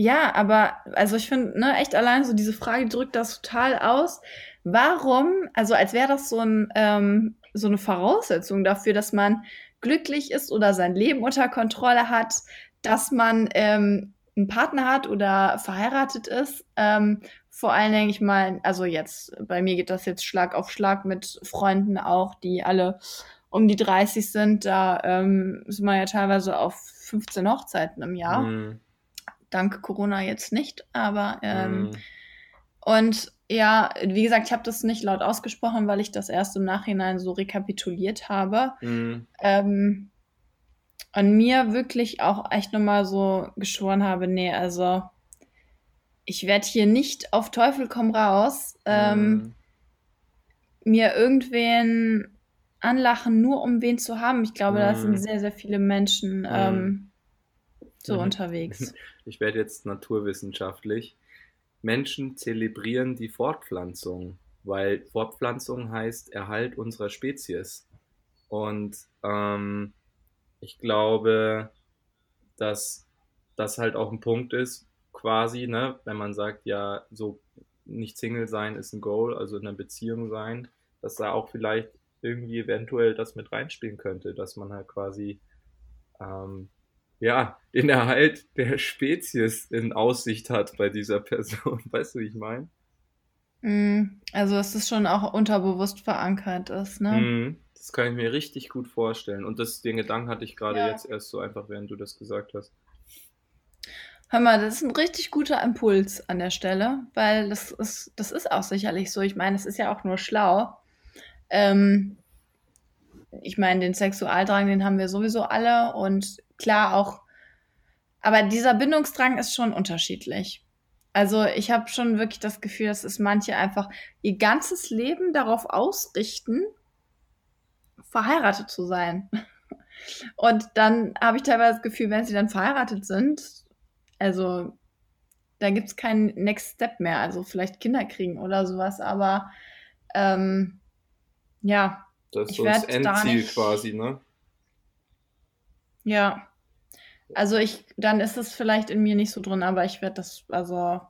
Ja, aber also ich finde, ne, echt allein so diese Frage drückt das total aus. Warum, also als wäre das so, ein, ähm, so eine Voraussetzung dafür, dass man glücklich ist oder sein Leben unter Kontrolle hat, dass man ähm, einen Partner hat oder verheiratet ist. Ähm, vor allen Dingen, ich meine, also jetzt, bei mir geht das jetzt Schlag auf Schlag mit Freunden auch, die alle um die 30 sind. Da ähm, sind wir ja teilweise auf 15 Hochzeiten im Jahr. Mhm dank Corona jetzt nicht, aber ähm, mm. und ja, wie gesagt, ich habe das nicht laut ausgesprochen, weil ich das erst im Nachhinein so rekapituliert habe. Mm. Ähm, und mir wirklich auch echt nochmal so geschworen habe, nee, also ich werde hier nicht auf Teufel komm raus, ähm, mm. mir irgendwen anlachen, nur um wen zu haben. Ich glaube, mm. da sind sehr, sehr viele Menschen ähm, so mhm. unterwegs. <laughs>
Ich werde jetzt naturwissenschaftlich. Menschen zelebrieren die Fortpflanzung, weil Fortpflanzung heißt Erhalt unserer Spezies. Und ähm, ich glaube, dass das halt auch ein Punkt ist, quasi, ne, wenn man sagt, ja, so nicht Single sein ist ein Goal, also in einer Beziehung sein, dass da auch vielleicht irgendwie eventuell das mit reinspielen könnte, dass man halt quasi ähm, ja, den Erhalt der Spezies in Aussicht hat bei dieser Person. <laughs> Weißt du, wie ich meine?
Mm, also, dass es schon auch unterbewusst verankert ist, ne?
Mm, das kann ich mir richtig gut vorstellen. Und das, den Gedanken hatte ich gerade ja. jetzt erst so einfach, während du das gesagt hast.
Hör mal, das ist ein richtig guter Impuls an der Stelle, weil das ist, das ist auch sicherlich so. Ich meine, es ist ja auch nur schlau. Ähm, ich meine, den Sexualdrang, den haben wir sowieso alle und klar auch, aber dieser Bindungsdrang ist schon unterschiedlich. Also ich habe schon wirklich das Gefühl, dass es manche einfach ihr ganzes Leben darauf ausrichten, verheiratet zu sein. Und dann habe ich teilweise das Gefühl, wenn sie dann verheiratet sind, also da gibt es keinen Next Step mehr, also vielleicht Kinder kriegen oder sowas, aber ähm, ja.
Das ist so das Endziel nicht, quasi, ne?
Ja. Also ich, dann ist es vielleicht in mir nicht so drin, aber ich werde das, also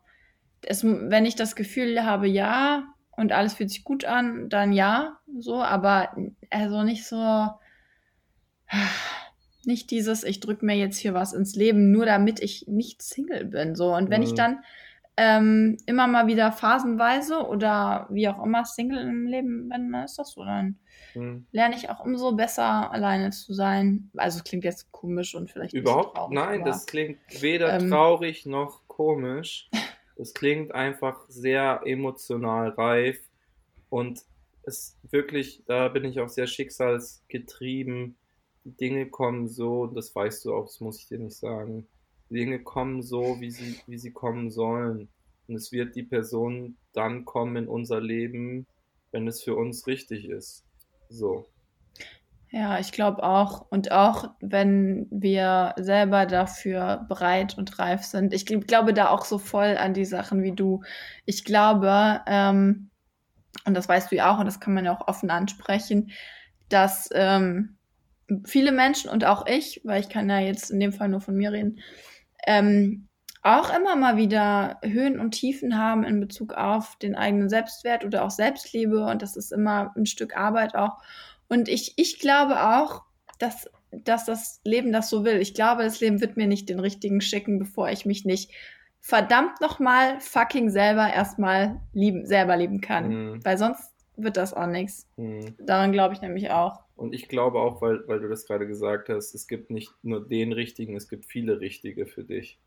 es, wenn ich das Gefühl habe, ja, und alles fühlt sich gut an, dann ja, so, aber also nicht so, nicht dieses, ich drücke mir jetzt hier was ins Leben, nur damit ich nicht Single bin, so. Und wenn mhm. ich dann ähm, immer mal wieder phasenweise oder wie auch immer Single im Leben bin, dann ist das so, dann hm. lerne ich auch umso besser alleine zu sein. Also es klingt jetzt komisch und vielleicht
überhaupt traurig, nein, das klingt weder ähm, traurig noch komisch. Es klingt einfach sehr emotional reif und es wirklich, da bin ich auch sehr schicksalsgetrieben. Die Dinge kommen so, das weißt du auch, das muss ich dir nicht sagen. Dinge kommen so, wie sie, wie sie kommen sollen. Und es wird die Person dann kommen in unser Leben, wenn es für uns richtig ist. So.
Ja, ich glaube auch. Und auch wenn wir selber dafür bereit und reif sind. Ich glaube da auch so voll an die Sachen wie du. Ich glaube, ähm, und das weißt du ja auch, und das kann man ja auch offen ansprechen, dass ähm, viele Menschen und auch ich, weil ich kann ja jetzt in dem Fall nur von mir reden, ähm, auch immer mal wieder Höhen und Tiefen haben in Bezug auf den eigenen Selbstwert oder auch Selbstliebe. Und das ist immer ein Stück Arbeit auch. Und ich, ich glaube auch, dass, dass das Leben das so will. Ich glaube, das Leben wird mir nicht den richtigen schicken, bevor ich mich nicht verdammt nochmal fucking selber erstmal lieben, selber lieben kann. Mhm. Weil sonst wird das auch nichts. Mhm. Daran glaube ich nämlich auch.
Und ich glaube auch, weil, weil du das gerade gesagt hast, es gibt nicht nur den richtigen, es gibt viele richtige für dich.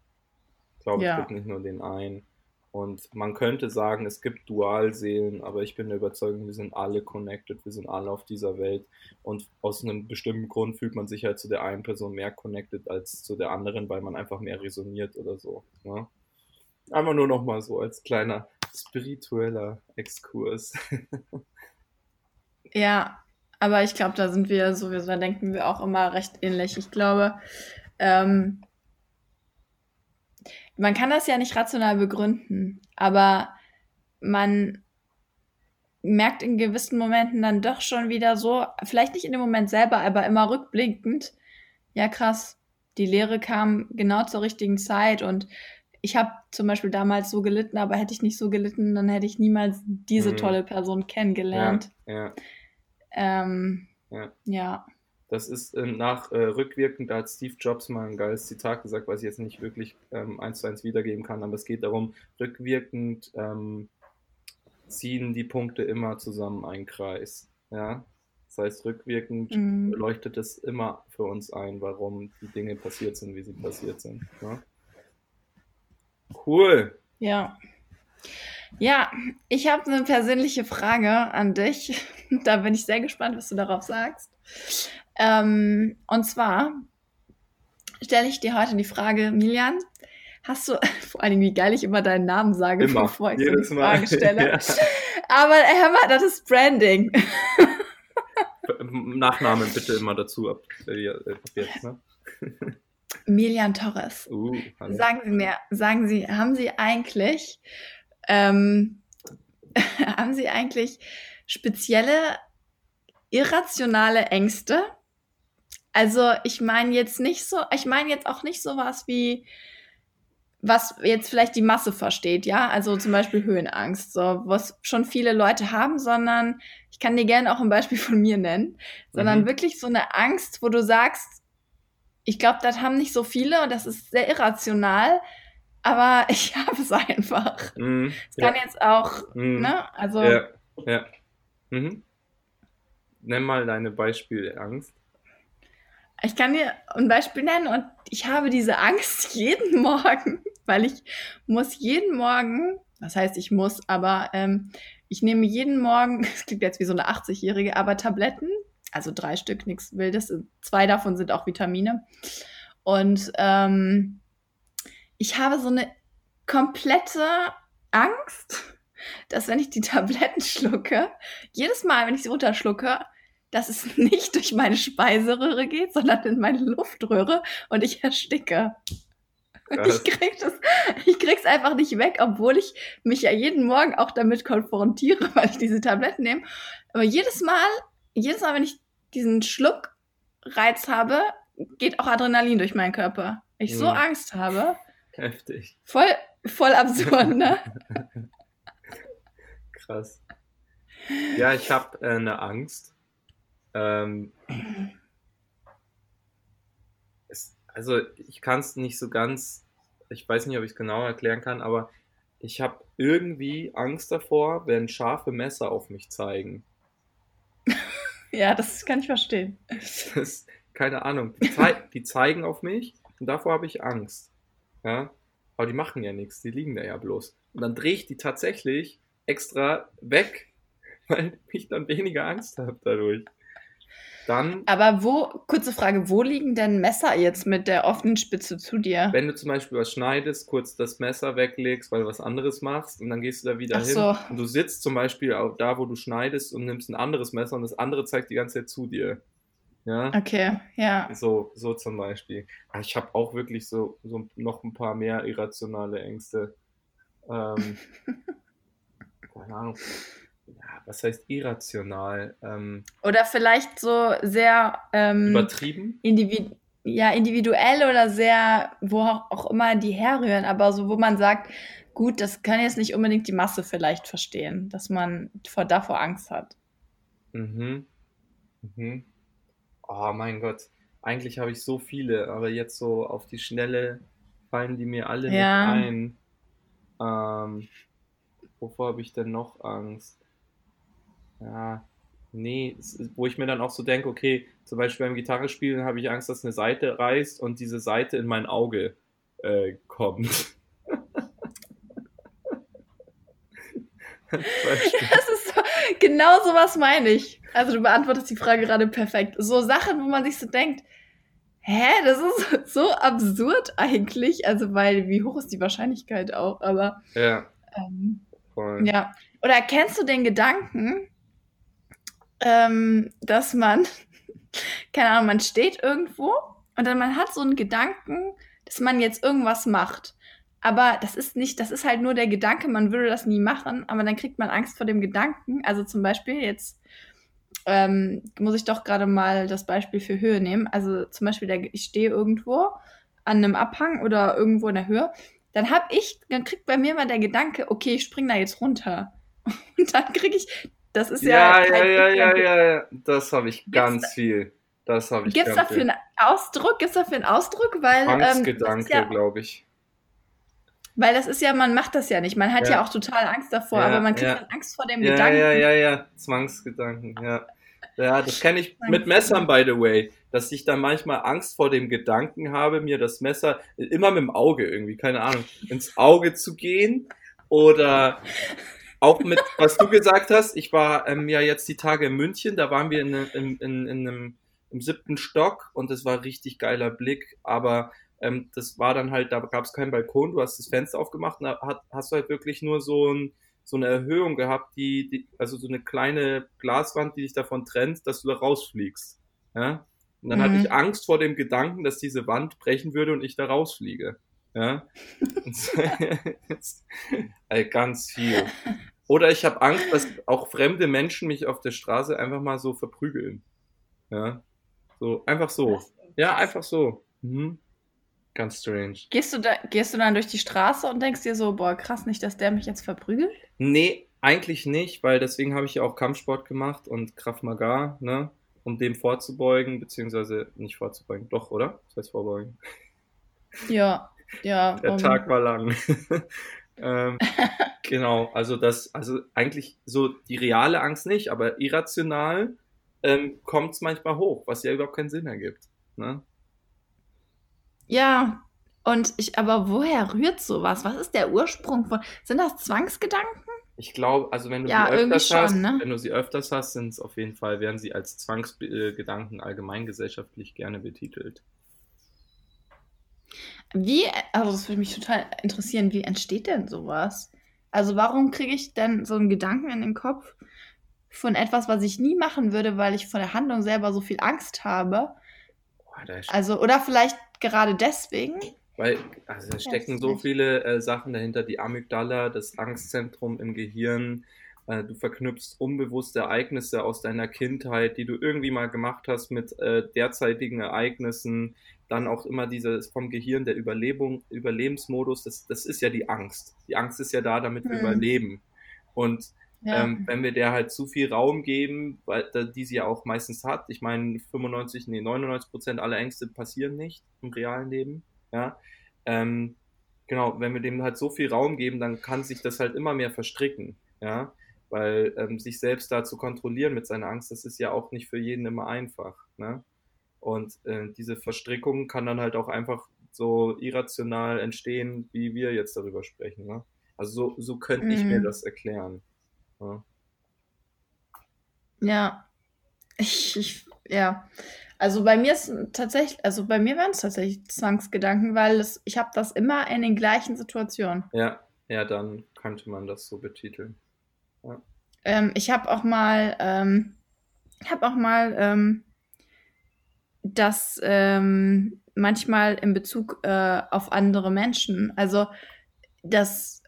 Ich glaube, ja. es gibt nicht nur den einen. Und man könnte sagen, es gibt Dualseelen, aber ich bin der Überzeugung, wir sind alle connected, wir sind alle auf dieser Welt. Und aus einem bestimmten Grund fühlt man sich halt zu der einen Person mehr connected als zu der anderen, weil man einfach mehr resoniert oder so. Ne? Einfach nur nochmal so als kleiner spiritueller Exkurs. <laughs>
ja, aber ich glaube, da sind wir sowieso, da denken wir auch immer recht ähnlich. Ich glaube, ähm, man kann das ja nicht rational begründen, aber man merkt in gewissen Momenten dann doch schon wieder so, vielleicht nicht in dem Moment selber, aber immer rückblickend, ja krass, die Lehre kam genau zur richtigen Zeit und ich habe zum Beispiel damals so gelitten, aber hätte ich nicht so gelitten, dann hätte ich niemals diese mhm. tolle Person kennengelernt.
Ja. ja.
Ähm, ja. ja.
Das ist äh, nach äh, rückwirkend, da hat Steve Jobs mal ein geiles Zitat gesagt, was ich jetzt nicht wirklich ähm, eins zu eins wiedergeben kann, aber es geht darum, rückwirkend ähm, ziehen die Punkte immer zusammen einen Kreis. Ja? Das heißt, rückwirkend mhm. leuchtet es immer für uns ein, warum die Dinge passiert sind, wie sie passiert sind. Ja? Cool.
Ja. Ja, ich habe eine persönliche Frage an dich. <laughs> Da bin ich sehr gespannt, was du darauf sagst. Ähm, und zwar stelle ich dir heute die Frage, Milian, hast du, <laughs> vor allen Dingen, wie geil ich immer deinen Namen sage,
Immer.
bevor ich so
Jedes
die
Mal.
Frage <laughs> stelle.
Ja.
Aber hör mal, das ist Branding.
Nachnamen bitte immer dazu ab, äh, ab jetzt, ne?
Milian Torres.
Uh.
Sagen Sie mir, sagen Sie, haben Sie eigentlich, ähm, <laughs> haben Sie eigentlich spezielle irrationale Ängste? Also ich meine jetzt nicht so, ich meine jetzt auch nicht sowas wie, was jetzt vielleicht die Masse versteht, ja? Also zum Beispiel Höhenangst, so was schon viele Leute haben, sondern ich kann dir gerne auch ein Beispiel von mir nennen, sondern
Mhm.
wirklich so eine Angst, wo du sagst, ich glaube, das haben nicht so viele und das ist sehr irrational, aber <laughs> ich habe es einfach.
Mhm.
Es kann jetzt auch,
Mhm.
ne? Also
Ja, ja. Mhm. Nenn mal deine Beispielangst.
ich kann dir ein Beispiel nennen und ich habe diese Angst <laughs> jeden Morgen, weil ich muss jeden Morgen, was heißt ich muss, aber ähm, ich nehme jeden Morgen, <laughs> das klingt jetzt wie so eine 80-Jährige, aber Tabletten, also drei Stück, nichts Wildes, zwei davon sind auch Vitamine. Und ähm, ich habe so eine komplette Angst, <laughs> dass wenn ich die Tabletten schlucke, jedes Mal, wenn ich sie runterschlucke, dass es <laughs> nicht durch meine Speiseröhre geht, sondern in meine Luftröhre und ich ersticke. Und ich krieg das, ich krieg's einfach nicht weg, obwohl ich mich ja jeden Morgen auch damit konfrontiere, <laughs> weil ich diese Tabletten nehme. Aber jedes Mal, jedes Mal, wenn ich diesen Schluckreiz habe, geht auch Adrenalin durch meinen Körper. Ich so
Mhm.
Angst habe.
Heftig.
Voll, voll absurd, ne? <laughs>
Krass. Ja, ich habe äh, eine Angst. Ähm, es, also ich kann es nicht so ganz, ich weiß nicht, ob ich es genau erklären kann, aber ich habe irgendwie Angst davor, wenn scharfe Messer auf mich zeigen.
Ja, das kann ich verstehen. <laughs>
Das, keine Ahnung. Die, zei <laughs> die zeigen auf mich und davor habe ich Angst. Ja? Aber die machen ja nichts, die liegen da ja bloß. Und dann drehe ich die tatsächlich extra weg, <laughs> weil ich dann weniger Angst habe dadurch. Dann,
Aber wo, kurze Frage, wo liegen denn Messer jetzt mit der offenen Spitze zu dir?
wenn du zum Beispiel was schneidest, kurz das Messer weglegst, weil du was anderes machst und dann gehst du da wieder
Ach
hin
so.
und du sitzt zum Beispiel auch da, wo du schneidest und nimmst ein anderes Messer und das andere zeigt die ganze Zeit zu dir. Ja.
Okay, ja.
So, so zum Beispiel. Aber ich habe auch wirklich so, so noch ein paar mehr irrationale Ängste. Ähm, <laughs> keine Ahnung. Ja, was heißt irrational? Ähm,
Oder vielleicht so sehr ähm,
übertrieben?
individu ja, individuell oder sehr, wo auch immer die herrühren, aber so, wo man sagt, gut, das kann jetzt nicht unbedingt die Masse vielleicht verstehen, dass man vor, davor Angst hat.
Mhm. Mhm. Oh mein Gott. Eigentlich habe ich so viele, aber jetzt so auf die Schnelle fallen die mir alle
Ja.
nicht ein. Ähm, wovor habe ich denn noch Angst? Ja, nee, wo ich mir dann auch so denke, okay, zum Beispiel beim Gitarrespielen habe ich Angst, dass eine Seite reißt und diese Seite in mein Auge äh, kommt. <laughs>
Das ist so, genau sowas meine ich. Also du beantwortest die Frage gerade perfekt. So Sachen, wo man sich so denkt, hä, das ist <laughs> so absurd eigentlich. Also weil, wie hoch ist die Wahrscheinlichkeit auch, aber
Ja,
ähm. Ja. Oder kennst du den Gedanken, ähm, dass man, <laughs> keine Ahnung, man steht irgendwo und dann man hat so einen Gedanken, dass man jetzt irgendwas macht. Aber das ist nicht, das ist halt nur der Gedanke, man würde das nie machen, aber dann kriegt man Angst vor dem Gedanken. Also zum Beispiel, jetzt ähm, muss ich doch gerade mal das Beispiel für Höhe nehmen. Also zum Beispiel, der, ich stehe irgendwo an einem Abhang oder irgendwo in der Höhe dann hab ich, dann kriegt bei mir mal der Gedanke, okay, ich spring da jetzt runter. <laughs> Und dann krieg ich, das ist ja.
Ja, ja, ja, ja, ja, ja. Das habe ich ganz viel. Das habe ich
Gibt's
ganz
dafür einen Ausdruck? Gibt's dafür einen Ausdruck? Weil, ähm,
Angstgedanke,
ist ja,
glaube ich.
weil das ist ja, man macht das ja nicht. Man hat ja,
Ja.
auch total Angst davor,
Ja,
aber man kriegt dann Angst vor dem
Ja,
Gedanken.
ja, ja, ja. Zwangsgedanken, ja. Ja, das kenne ich mit Messern, by the way. Dass ich dann manchmal Angst vor dem Gedanken habe, mir das Messer immer mit dem Auge irgendwie, keine Ahnung, ins Auge zu gehen. Oder auch mit, was du gesagt hast, ich war ähm, ja jetzt die Tage in München, da waren wir in, in, in, in einem, im siebten Stock und es war richtig geiler Blick, aber ähm, das war dann halt, da gab es keinen Balkon, du hast das Fenster aufgemacht und da hat, hast du halt wirklich nur so ein so eine Erhöhung gehabt, die, die, also so eine kleine Glaswand, die dich davon trennt, dass du da rausfliegst. Ja? Und dann mhm. hatte ich Angst vor dem Gedanken, dass diese Wand brechen würde und ich da rausfliege. Ja? <laughs> also ganz viel. Oder ich habe Angst, dass auch fremde Menschen mich auf der Straße einfach mal so verprügeln. Ja. So, einfach so. Ja, einfach so. Mhm. Ganz strange.
Gehst du, da, gehst du dann durch die Straße und denkst dir so, boah, krass nicht, dass der mich jetzt verprügelt?
Nee, eigentlich nicht, weil deswegen habe ich ja auch Kampfsport gemacht und Kraft Maga, ne? Um dem vorzubeugen, beziehungsweise nicht vorzubeugen, doch, oder? Das heißt vorbeugen.
Ja, <laughs> ja.
Der um... Tag war lang. <laughs> ähm, <laughs> genau, also das, also eigentlich so die reale Angst nicht, aber irrational ähm, kommt es manchmal hoch, was ja überhaupt keinen Sinn ergibt. Ne?
Ja, und ich, aber woher rührt sowas? Was ist der Ursprung von? Sind das Zwangsgedanken?
Ich glaube, also wenn du ja, sie öfters schon, hast, ne? wenn du sie öfters hast, sind es auf jeden Fall, werden sie als Zwangsgedanken allgemeingesellschaftlich gerne betitelt.
Wie, also das würde mich total interessieren, wie entsteht denn sowas? Also warum kriege ich denn so einen Gedanken in den Kopf von etwas, was ich nie machen würde, weil ich vor der Handlung selber so viel Angst habe? Boah, also, oder vielleicht gerade deswegen?
Weil, also da stecken so viele äh, Sachen dahinter, die Amygdala, das Angstzentrum im Gehirn. Äh, du verknüpfst unbewusste Ereignisse aus deiner Kindheit, die du irgendwie mal gemacht hast mit äh, derzeitigen Ereignissen. Dann auch immer dieses vom Gehirn der Überlebung, Überlebensmodus, das, das ist ja die Angst. Die Angst ist ja da, damit wir hm. überleben. Und ja. Ähm, wenn wir der halt zu viel Raum geben, weil die sie ja auch meistens hat. Ich meine, 95, nee, 99 Prozent aller Ängste passieren nicht im realen Leben. Ja. Ähm, genau, wenn wir dem halt so viel Raum geben, dann kann sich das halt immer mehr verstricken. Ja. Weil ähm, sich selbst da zu kontrollieren mit seiner Angst, das ist ja auch nicht für jeden immer einfach. Ne? Und äh, diese Verstrickung kann dann halt auch einfach so irrational entstehen, wie wir jetzt darüber sprechen. Ne? Also so, so könnte mhm. ich mir mhm. das erklären. Ja.
Ja. Ich, ich, ja. Also bei mir ist tatsächlich, also bei mir waren es tatsächlich Zwangsgedanken, weil es, ich habe das immer in den gleichen Situationen.
Ja, ja, dann könnte man das so betiteln. Ja.
Ähm, ich habe auch mal, ähm, ich habe auch mal ähm, das ähm, manchmal in Bezug äh, auf andere Menschen. Also das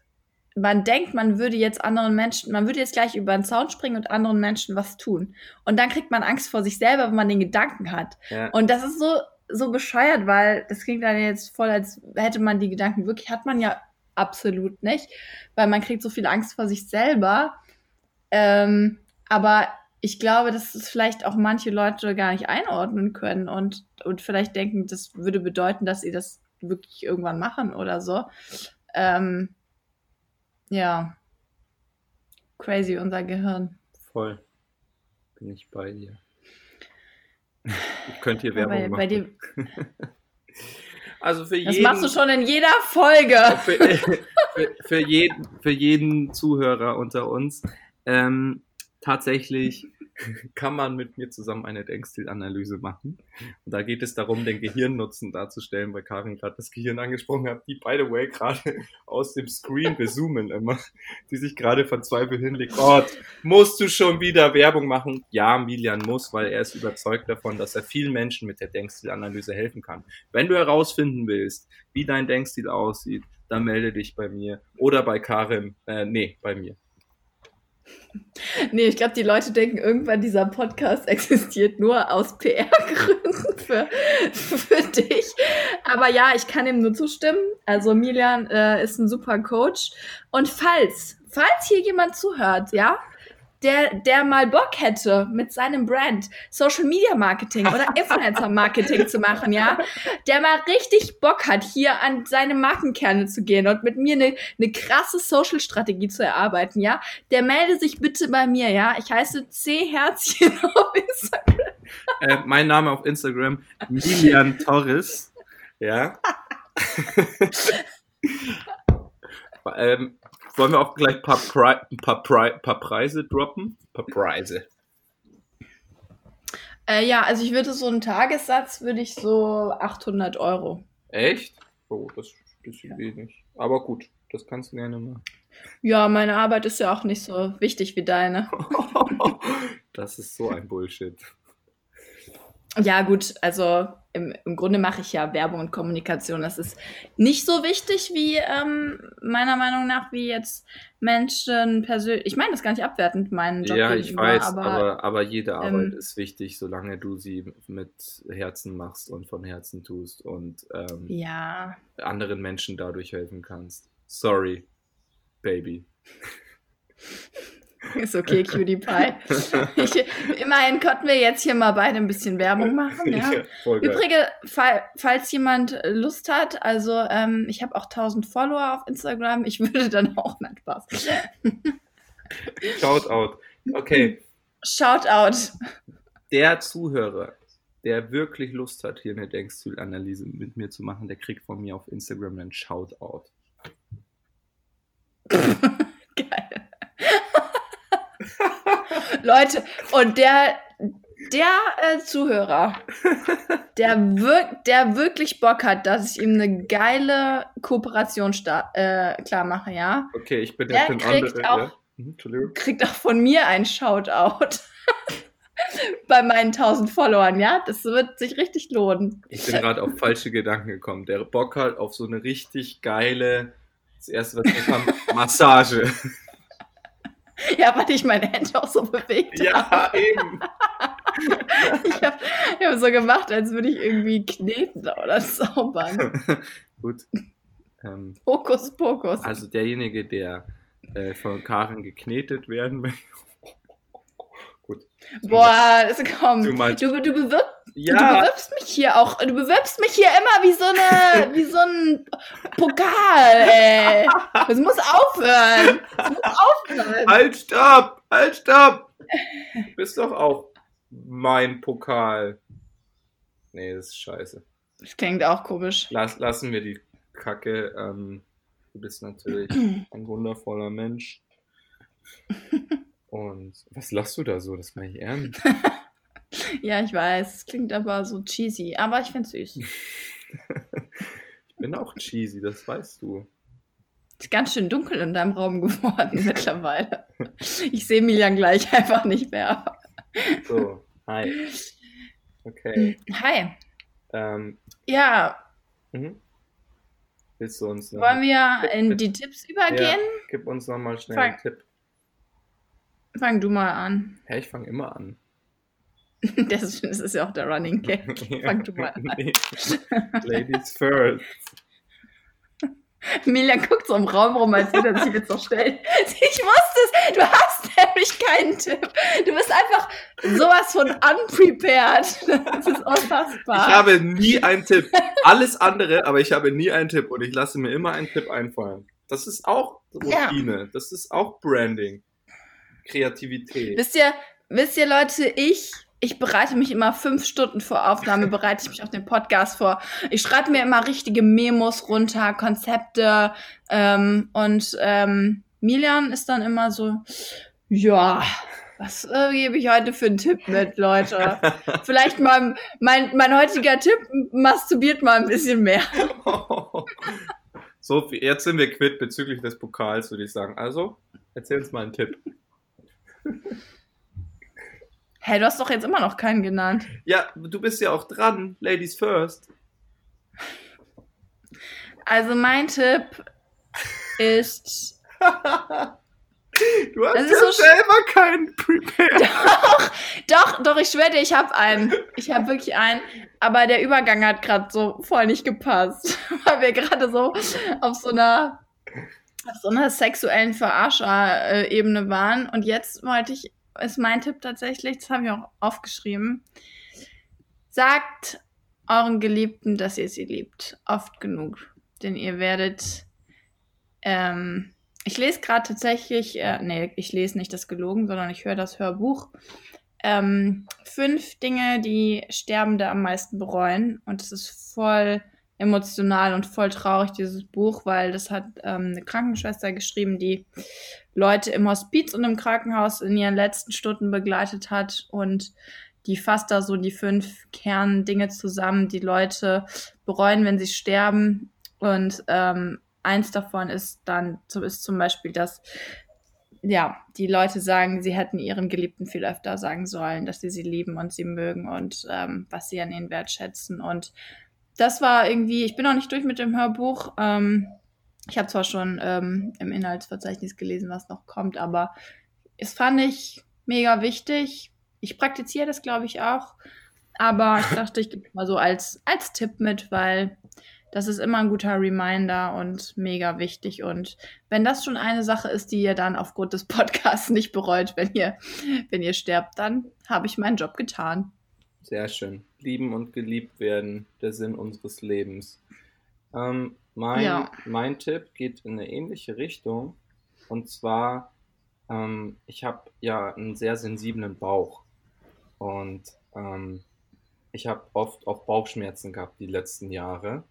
man denkt, man würde jetzt anderen Menschen, man würde jetzt gleich über den Zaun springen und anderen Menschen was tun. Und dann kriegt man Angst vor sich selber, wenn man den Gedanken hat. Ja. Und das ist so, so bescheuert, weil das klingt dann jetzt voll, als hätte man die Gedanken wirklich, hat man ja absolut nicht, weil man kriegt so viel Angst vor sich selber. Ähm, aber ich glaube, dass es vielleicht auch manche Leute gar nicht einordnen können und, und vielleicht denken, das würde bedeuten, dass sie das wirklich irgendwann machen oder so. Ähm, ja. Crazy, unser Gehirn.
Voll. Bin ich bei dir. Ich könnte hier <laughs> Werbung bei, machen. Bei <laughs> dir...
also für jeden, das machst du schon in jeder Folge. <laughs>
Für, für, für, jeden, für jeden Zuhörer unter uns. Ähm, tatsächlich <laughs> kann man mit mir zusammen eine Denkstilanalyse machen. Und da geht es darum, den Gehirnnutzen darzustellen, weil Karin gerade das Gehirn angesprochen hat, die, by the way, gerade <laughs> aus dem Screen bezoomen immer, die sich gerade verzweifelt hinlegt. Gott, musst du schon wieder Werbung machen? Ja, Milian muss, weil er ist überzeugt davon, dass er vielen Menschen mit der Denkstilanalyse helfen kann. Wenn du herausfinden willst, wie dein Denkstil aussieht, dann melde dich bei mir oder bei Karin, äh, nee, bei mir.
Nee, ich glaube, die Leute denken irgendwann, dieser Podcast existiert nur aus PR-Gründen für, für dich. Aber ja, ich kann ihm nur zustimmen. Also Milian äh, ist ein super Coach. Und falls, falls hier jemand zuhört, ja, der, der mal Bock hätte, mit seinem Brand Social Media Marketing oder <laughs> Influencer Marketing zu machen, ja, der mal richtig Bock hat, hier an seine Markenkerne zu gehen und mit mir eine, eine krasse Social Strategie zu erarbeiten, ja, der melde sich bitte bei mir, ja. Ich heiße C Herzchen <laughs> auf Instagram.
Äh, mein Name auf Instagram, Lilian Torres. Ja. <laughs> ähm, wollen wir auch gleich ein paar, Pri paar, Pri paar Preise droppen? Ein paar Preise.
Äh, ja, also ich würde so einen Tagessatz, würde ich so 800 Euro.
Echt? Oh, das ist ein bisschen ja. wenig. Aber gut, das kannst du gerne machen.
Ja, meine Arbeit ist ja auch nicht so wichtig wie deine. <laughs>
das ist so ein Bullshit.
Ja, gut, also im, im Grunde mache ich ja Werbung und Kommunikation. Das ist nicht so wichtig wie ähm, meiner Meinung nach, wie jetzt Menschen persönlich. Ich meine das gar nicht abwertend, meinen
Job. Ja, ich weiß, aber, aber, aber jede Arbeit ähm, ist wichtig, solange du sie mit Herzen machst und von Herzen tust und ähm,
ja.
anderen Menschen dadurch helfen kannst. Sorry, Baby. <laughs>
Ist okay, Cutie Pie. Ich, immerhin konnten wir jetzt hier mal beide ein bisschen Werbung machen. Ja. <laughs> ja Übrigens, fall, falls jemand Lust hat, also ähm, ich habe auch 1000 Follower auf Instagram. Ich <laughs> würde dann auch, nein, Spaß. <laughs>
Shout out. Okay.
Shout out.
Der Zuhörer, der wirklich Lust hat, hier eine Denkstylanalyse mit mir zu machen, der kriegt von mir auf Instagram einen Shoutout.
Geil. <laughs> Leute, und der, der äh, Zuhörer, <laughs> der, wir der wirklich Bock hat, dass ich ihm eine geile Kooperation äh, klar mache, ja?
Okay, ich bin
der, der kriegt andere, auch, ja? Mhm, kriegt auch von mir ein Shoutout. <laughs> Bei meinen 1000 Followern, ja? Das wird sich richtig lohnen.
Ich bin gerade auf falsche Gedanken gekommen. Der Bock hat auf so eine richtig geile, das erste, was ich kam, Massage. <laughs>
Ja, weil ich meine Hände auch so bewegt
Ja, habe. eben. <laughs>
ich habe hab so gemacht, als würde ich irgendwie kneten oder zaubern. <laughs>
Gut.
Ähm, Hokus Pokus.
Also derjenige, der äh, von Karen geknetet werden will.
Gut. Boah, das kommt. Du, du, du, bewirb, ja. du bewirbst mich hier auch. Du bewirbst mich hier immer wie so eine, wie so ein Pokal, ey. Das muss aufhören. Das muss aufhören.
Halt, stopp! Halt, stopp! Du bist doch auch mein Pokal. Nee, das ist scheiße.
Das klingt auch komisch.
Lass, lassen wir die Kacke. Ähm, du bist natürlich <clears throat> ein wundervoller Mensch. Und was lachst du da so? Das meine ich ernst. <laughs>
ja, ich weiß. Es klingt aber so cheesy. Aber ich finde es süß. <laughs>
ich bin auch cheesy, das weißt du.
Ist ganz schön dunkel in deinem Raum geworden <laughs> mittlerweile. Ich sehe Milian gleich einfach nicht mehr.
So, hi. Okay. <clears throat>
Hi.
Ähm,
ja.
Mhm. Willst du uns
Wollen wir in die Tipps übergehen? Ja,
gib uns nochmal schnell Fang. einen Tipp.
Fang du mal an.
Ja, ich fange immer an. <laughs>
Das ist, das ist, ja auch der Running Gag. <laughs> Fang du mal an.
Ladies first. <laughs>
Emilia guckt so im Raum rum, als würde er sich jetzt noch stellen. Ich wusste es, du hast nämlich keinen Tipp. Du bist einfach sowas von unprepared. Das ist unfassbar.
Ich habe nie einen Tipp. Alles andere, aber ich habe nie einen Tipp und ich lasse mir immer einen Tipp einfallen. Das ist auch Routine. Ja. Das ist auch Branding. Kreativität.
Wisst ihr, wisst ihr, Leute, ich, ich bereite mich immer fünf Stunden vor Aufnahme, bereite ich mich auf den Podcast vor. Ich schreibe mir immer richtige Memos runter, Konzepte ähm, und ähm, Milian ist dann immer so, ja, was äh, gebe ich heute für einen Tipp mit, Leute? <laughs> Vielleicht mal mein, mein heutiger Tipp, masturbiert mal ein bisschen mehr. <laughs>
so, jetzt sind wir quitt bezüglich des Pokals, würde ich sagen. Also, erzähl uns mal einen Tipp. <laughs>
Hä, du hast doch jetzt immer noch keinen genannt.
Ja, du bist ja auch dran. Ladies first.
Also mein Tipp ist. <laughs>
du hast ja so selber keinen Prepare.
Doch, doch, doch, ich schwöre dir, ich habe einen. Ich habe wirklich einen. Aber der Übergang hat gerade so voll nicht gepasst. <laughs> Weil wir gerade so auf so einer auf so einer sexuellen Verarscher-Ebene waren. Und jetzt wollte ich, ist mein Tipp tatsächlich, das habe ich auch aufgeschrieben, sagt euren Geliebten, dass ihr sie liebt. Oft genug. Denn ihr werdet, ähm, ich lese gerade tatsächlich, äh, nee, ich lese nicht das gelogen, sondern ich höre das Hörbuch. Ähm, fünf Dinge, die Sterbende am meisten bereuen. Und es ist voll emotional und voll traurig, dieses Buch, weil das hat ähm, eine Krankenschwester geschrieben, die Leute im Hospiz und im Krankenhaus in ihren letzten Stunden begleitet hat und die fasst da so die fünf Kerndinge zusammen, die Leute bereuen, wenn sie sterben. Und ähm, eins davon ist dann ist zum Beispiel, dass ja, die Leute sagen, sie hätten ihren Geliebten viel öfter sagen sollen, dass sie sie lieben und sie mögen und ähm, was sie an ihnen wertschätzen. Und das war irgendwie, ich bin noch nicht durch mit dem Hörbuch. Ähm, ich habe zwar schon ähm, im Inhaltsverzeichnis gelesen, was noch kommt, aber es fand ich mega wichtig. Ich praktiziere das, glaube ich, auch. Aber ich <laughs> dachte, ich gebe mal so als, als Tipp mit, weil das ist immer ein guter Reminder und mega wichtig. Und wenn das schon eine Sache ist, die ihr dann aufgrund des <laughs> Podcasts nicht bereut, wenn ihr, wenn ihr sterbt, dann habe ich meinen Job getan.
Sehr schön. Lieben und geliebt werden, der Sinn unseres Lebens. Ähm, mein, ja. mein Tipp geht in eine ähnliche Richtung. Und zwar, ähm, ich habe ja einen sehr sensiblen Bauch. Und ähm, ich habe oft auch Bauchschmerzen gehabt die letzten Jahre.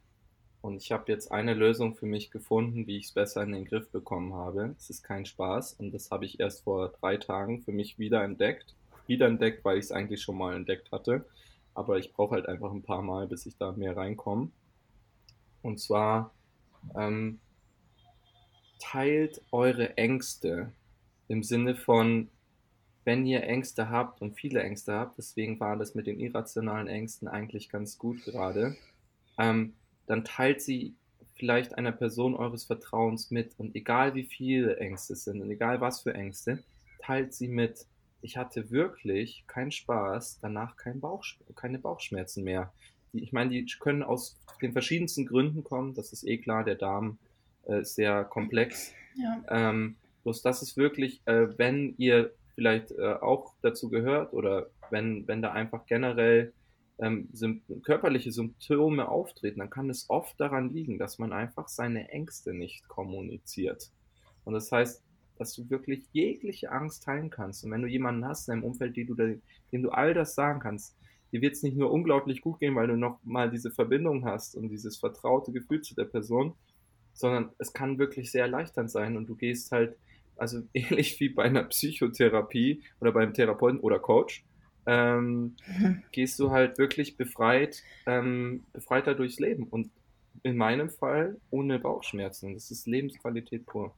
Und ich habe jetzt eine Lösung für mich gefunden, wie ich es besser in den Griff bekommen habe. Es ist kein Spaß und das habe ich erst vor drei Tagen für mich wieder entdeckt wieder entdeckt, weil ich es eigentlich schon mal entdeckt hatte. Aber ich brauche halt einfach ein paar Mal, bis ich da mehr reinkomme. Und zwar ähm, teilt eure Ängste im Sinne von, wenn ihr Ängste habt und viele Ängste habt, deswegen war das mit den irrationalen Ängsten eigentlich ganz gut gerade, ähm, dann teilt sie vielleicht einer Person eures Vertrauens mit und egal wie viele Ängste sind und egal was für Ängste, teilt sie mit ich hatte wirklich keinen Spaß, danach kein Bauch, keine Bauchschmerzen mehr. Die, ich meine, die können aus den verschiedensten Gründen kommen, das ist eh klar, der Darm äh, ist sehr komplex. Ja. Ähm, bloß das ist wirklich, äh, wenn ihr vielleicht äh, auch dazu gehört oder wenn, wenn da einfach generell ähm, körperliche Symptome auftreten, dann kann es oft daran liegen, dass man einfach seine Ängste nicht kommuniziert. Und das heißt, dass du wirklich jegliche Angst teilen kannst. Und wenn du jemanden hast in deinem Umfeld, dem du, dem du all das sagen kannst, dir wird es nicht nur unglaublich gut gehen, weil du noch mal diese Verbindung hast und dieses vertraute Gefühl zu der Person, sondern es kann wirklich sehr erleichternd sein und du gehst halt, also <laughs> ähnlich wie bei einer Psychotherapie oder beim Therapeuten oder Coach, ähm, mhm. <laughs> gehst du halt wirklich befreit, ähm, befreiter durchs Leben und in meinem Fall ohne Bauchschmerzen. Das ist Lebensqualität pur.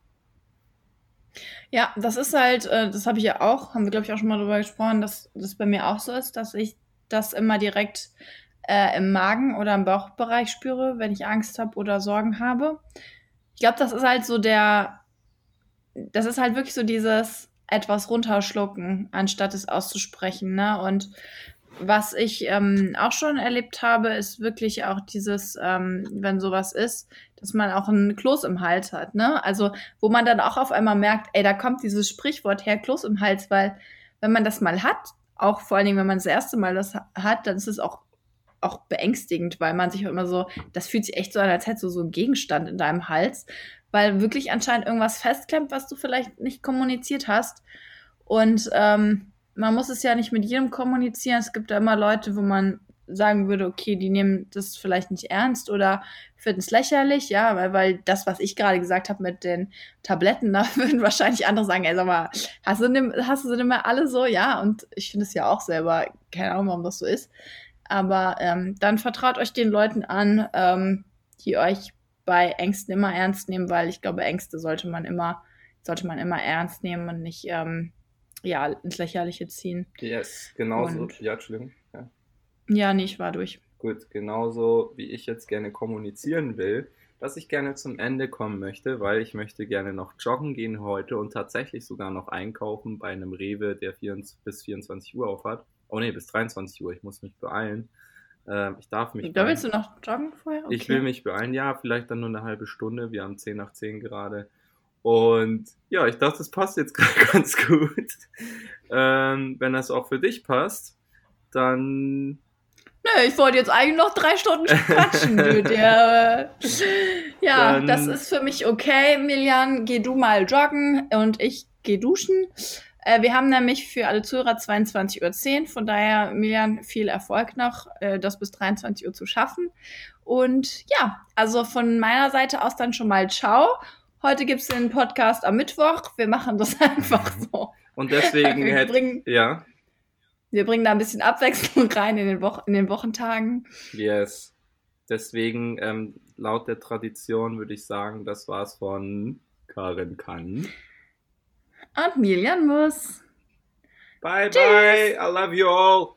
Ja, das ist halt, äh, das habe ich ja auch, haben wir, glaube ich, auch schon mal darüber gesprochen, dass das bei mir auch so ist, dass ich das immer direkt äh, im Magen oder im Bauchbereich spüre, wenn ich Angst habe oder Sorgen habe. Ich glaube, das ist halt so der, das ist halt wirklich so dieses etwas runterschlucken, anstatt es auszusprechen, ne? Und was ich ähm, auch schon erlebt habe, ist wirklich auch dieses, ähm, wenn sowas ist, dass man auch ein Kloß im Hals hat, ne? Also, wo man dann auch auf einmal merkt, ey, da kommt dieses Sprichwort her, Kloß im Hals, weil wenn man das mal hat, auch vor allen Dingen, wenn man das erste Mal das hat, dann ist es auch, auch beängstigend, weil man sich immer so, das fühlt sich echt so an, als hättest du so einen Gegenstand in deinem Hals, weil wirklich anscheinend irgendwas festklemmt, was du vielleicht nicht kommuniziert hast. Und ähm, man muss es ja nicht mit jedem kommunizieren. Es gibt da immer Leute, wo man sagen würde, okay, die nehmen das vielleicht nicht ernst oder finden es lächerlich, ja, weil, weil das, was ich gerade gesagt habe mit den Tabletten, <laughs> da würden wahrscheinlich andere sagen, ey, sag mal, hast du, denn, hast du denn mal alle so? Ja, und ich finde es ja auch selber, keine Ahnung, warum das so ist. Aber ähm, dann vertraut euch den Leuten an, ähm, die euch bei Ängsten immer ernst nehmen, weil ich glaube, Ängste sollte man immer, sollte man immer ernst nehmen und nicht ähm, ja, ins Lächerliche ziehen.
Yes, genauso. Und, ja, Entschuldigung. Ja.
ja, nee, ich war durch.
Gut, genauso wie ich jetzt gerne kommunizieren will, dass ich gerne zum Ende kommen möchte, weil ich möchte gerne noch joggen gehen heute und tatsächlich sogar noch einkaufen bei einem Rewe, der 24, bis 24 Uhr aufhat. Oh nee, bis 23 Uhr. Ich muss mich beeilen. Äh, ich darf mich.
Da willst du noch joggen vorher?
Okay. Ich will mich beeilen, ja, vielleicht dann nur eine halbe Stunde. Wir haben 10 nach 10 gerade. Und ja, ich dachte, das passt jetzt <laughs> ganz gut. Ähm, wenn das auch für dich passt, dann
Nö, ich wollte jetzt eigentlich noch drei Stunden quatschen mit <laughs> dir. ja, Dann, das ist für mich okay. Milian, geh du mal joggen und ich geh duschen. Äh, wir haben nämlich für alle Zuhörer 22.10 Uhr. Von daher, Milian, viel Erfolg noch, äh, das bis 23 Uhr zu schaffen. Und ja, also von meiner Seite aus dann schon mal ciao. Heute gibt es den Podcast am Mittwoch. Wir machen das <laughs> einfach so.
Und deswegen <laughs> hätte, ja.
Wir bringen da ein bisschen Abwechslung <laughs> rein in den, Wo in den Wochentagen.
Yes. Deswegen, ähm, laut der Tradition würde ich sagen, das war's von Karin Kann.
Und Milian Muss.
Bye, Tschüss. bye. I love you all.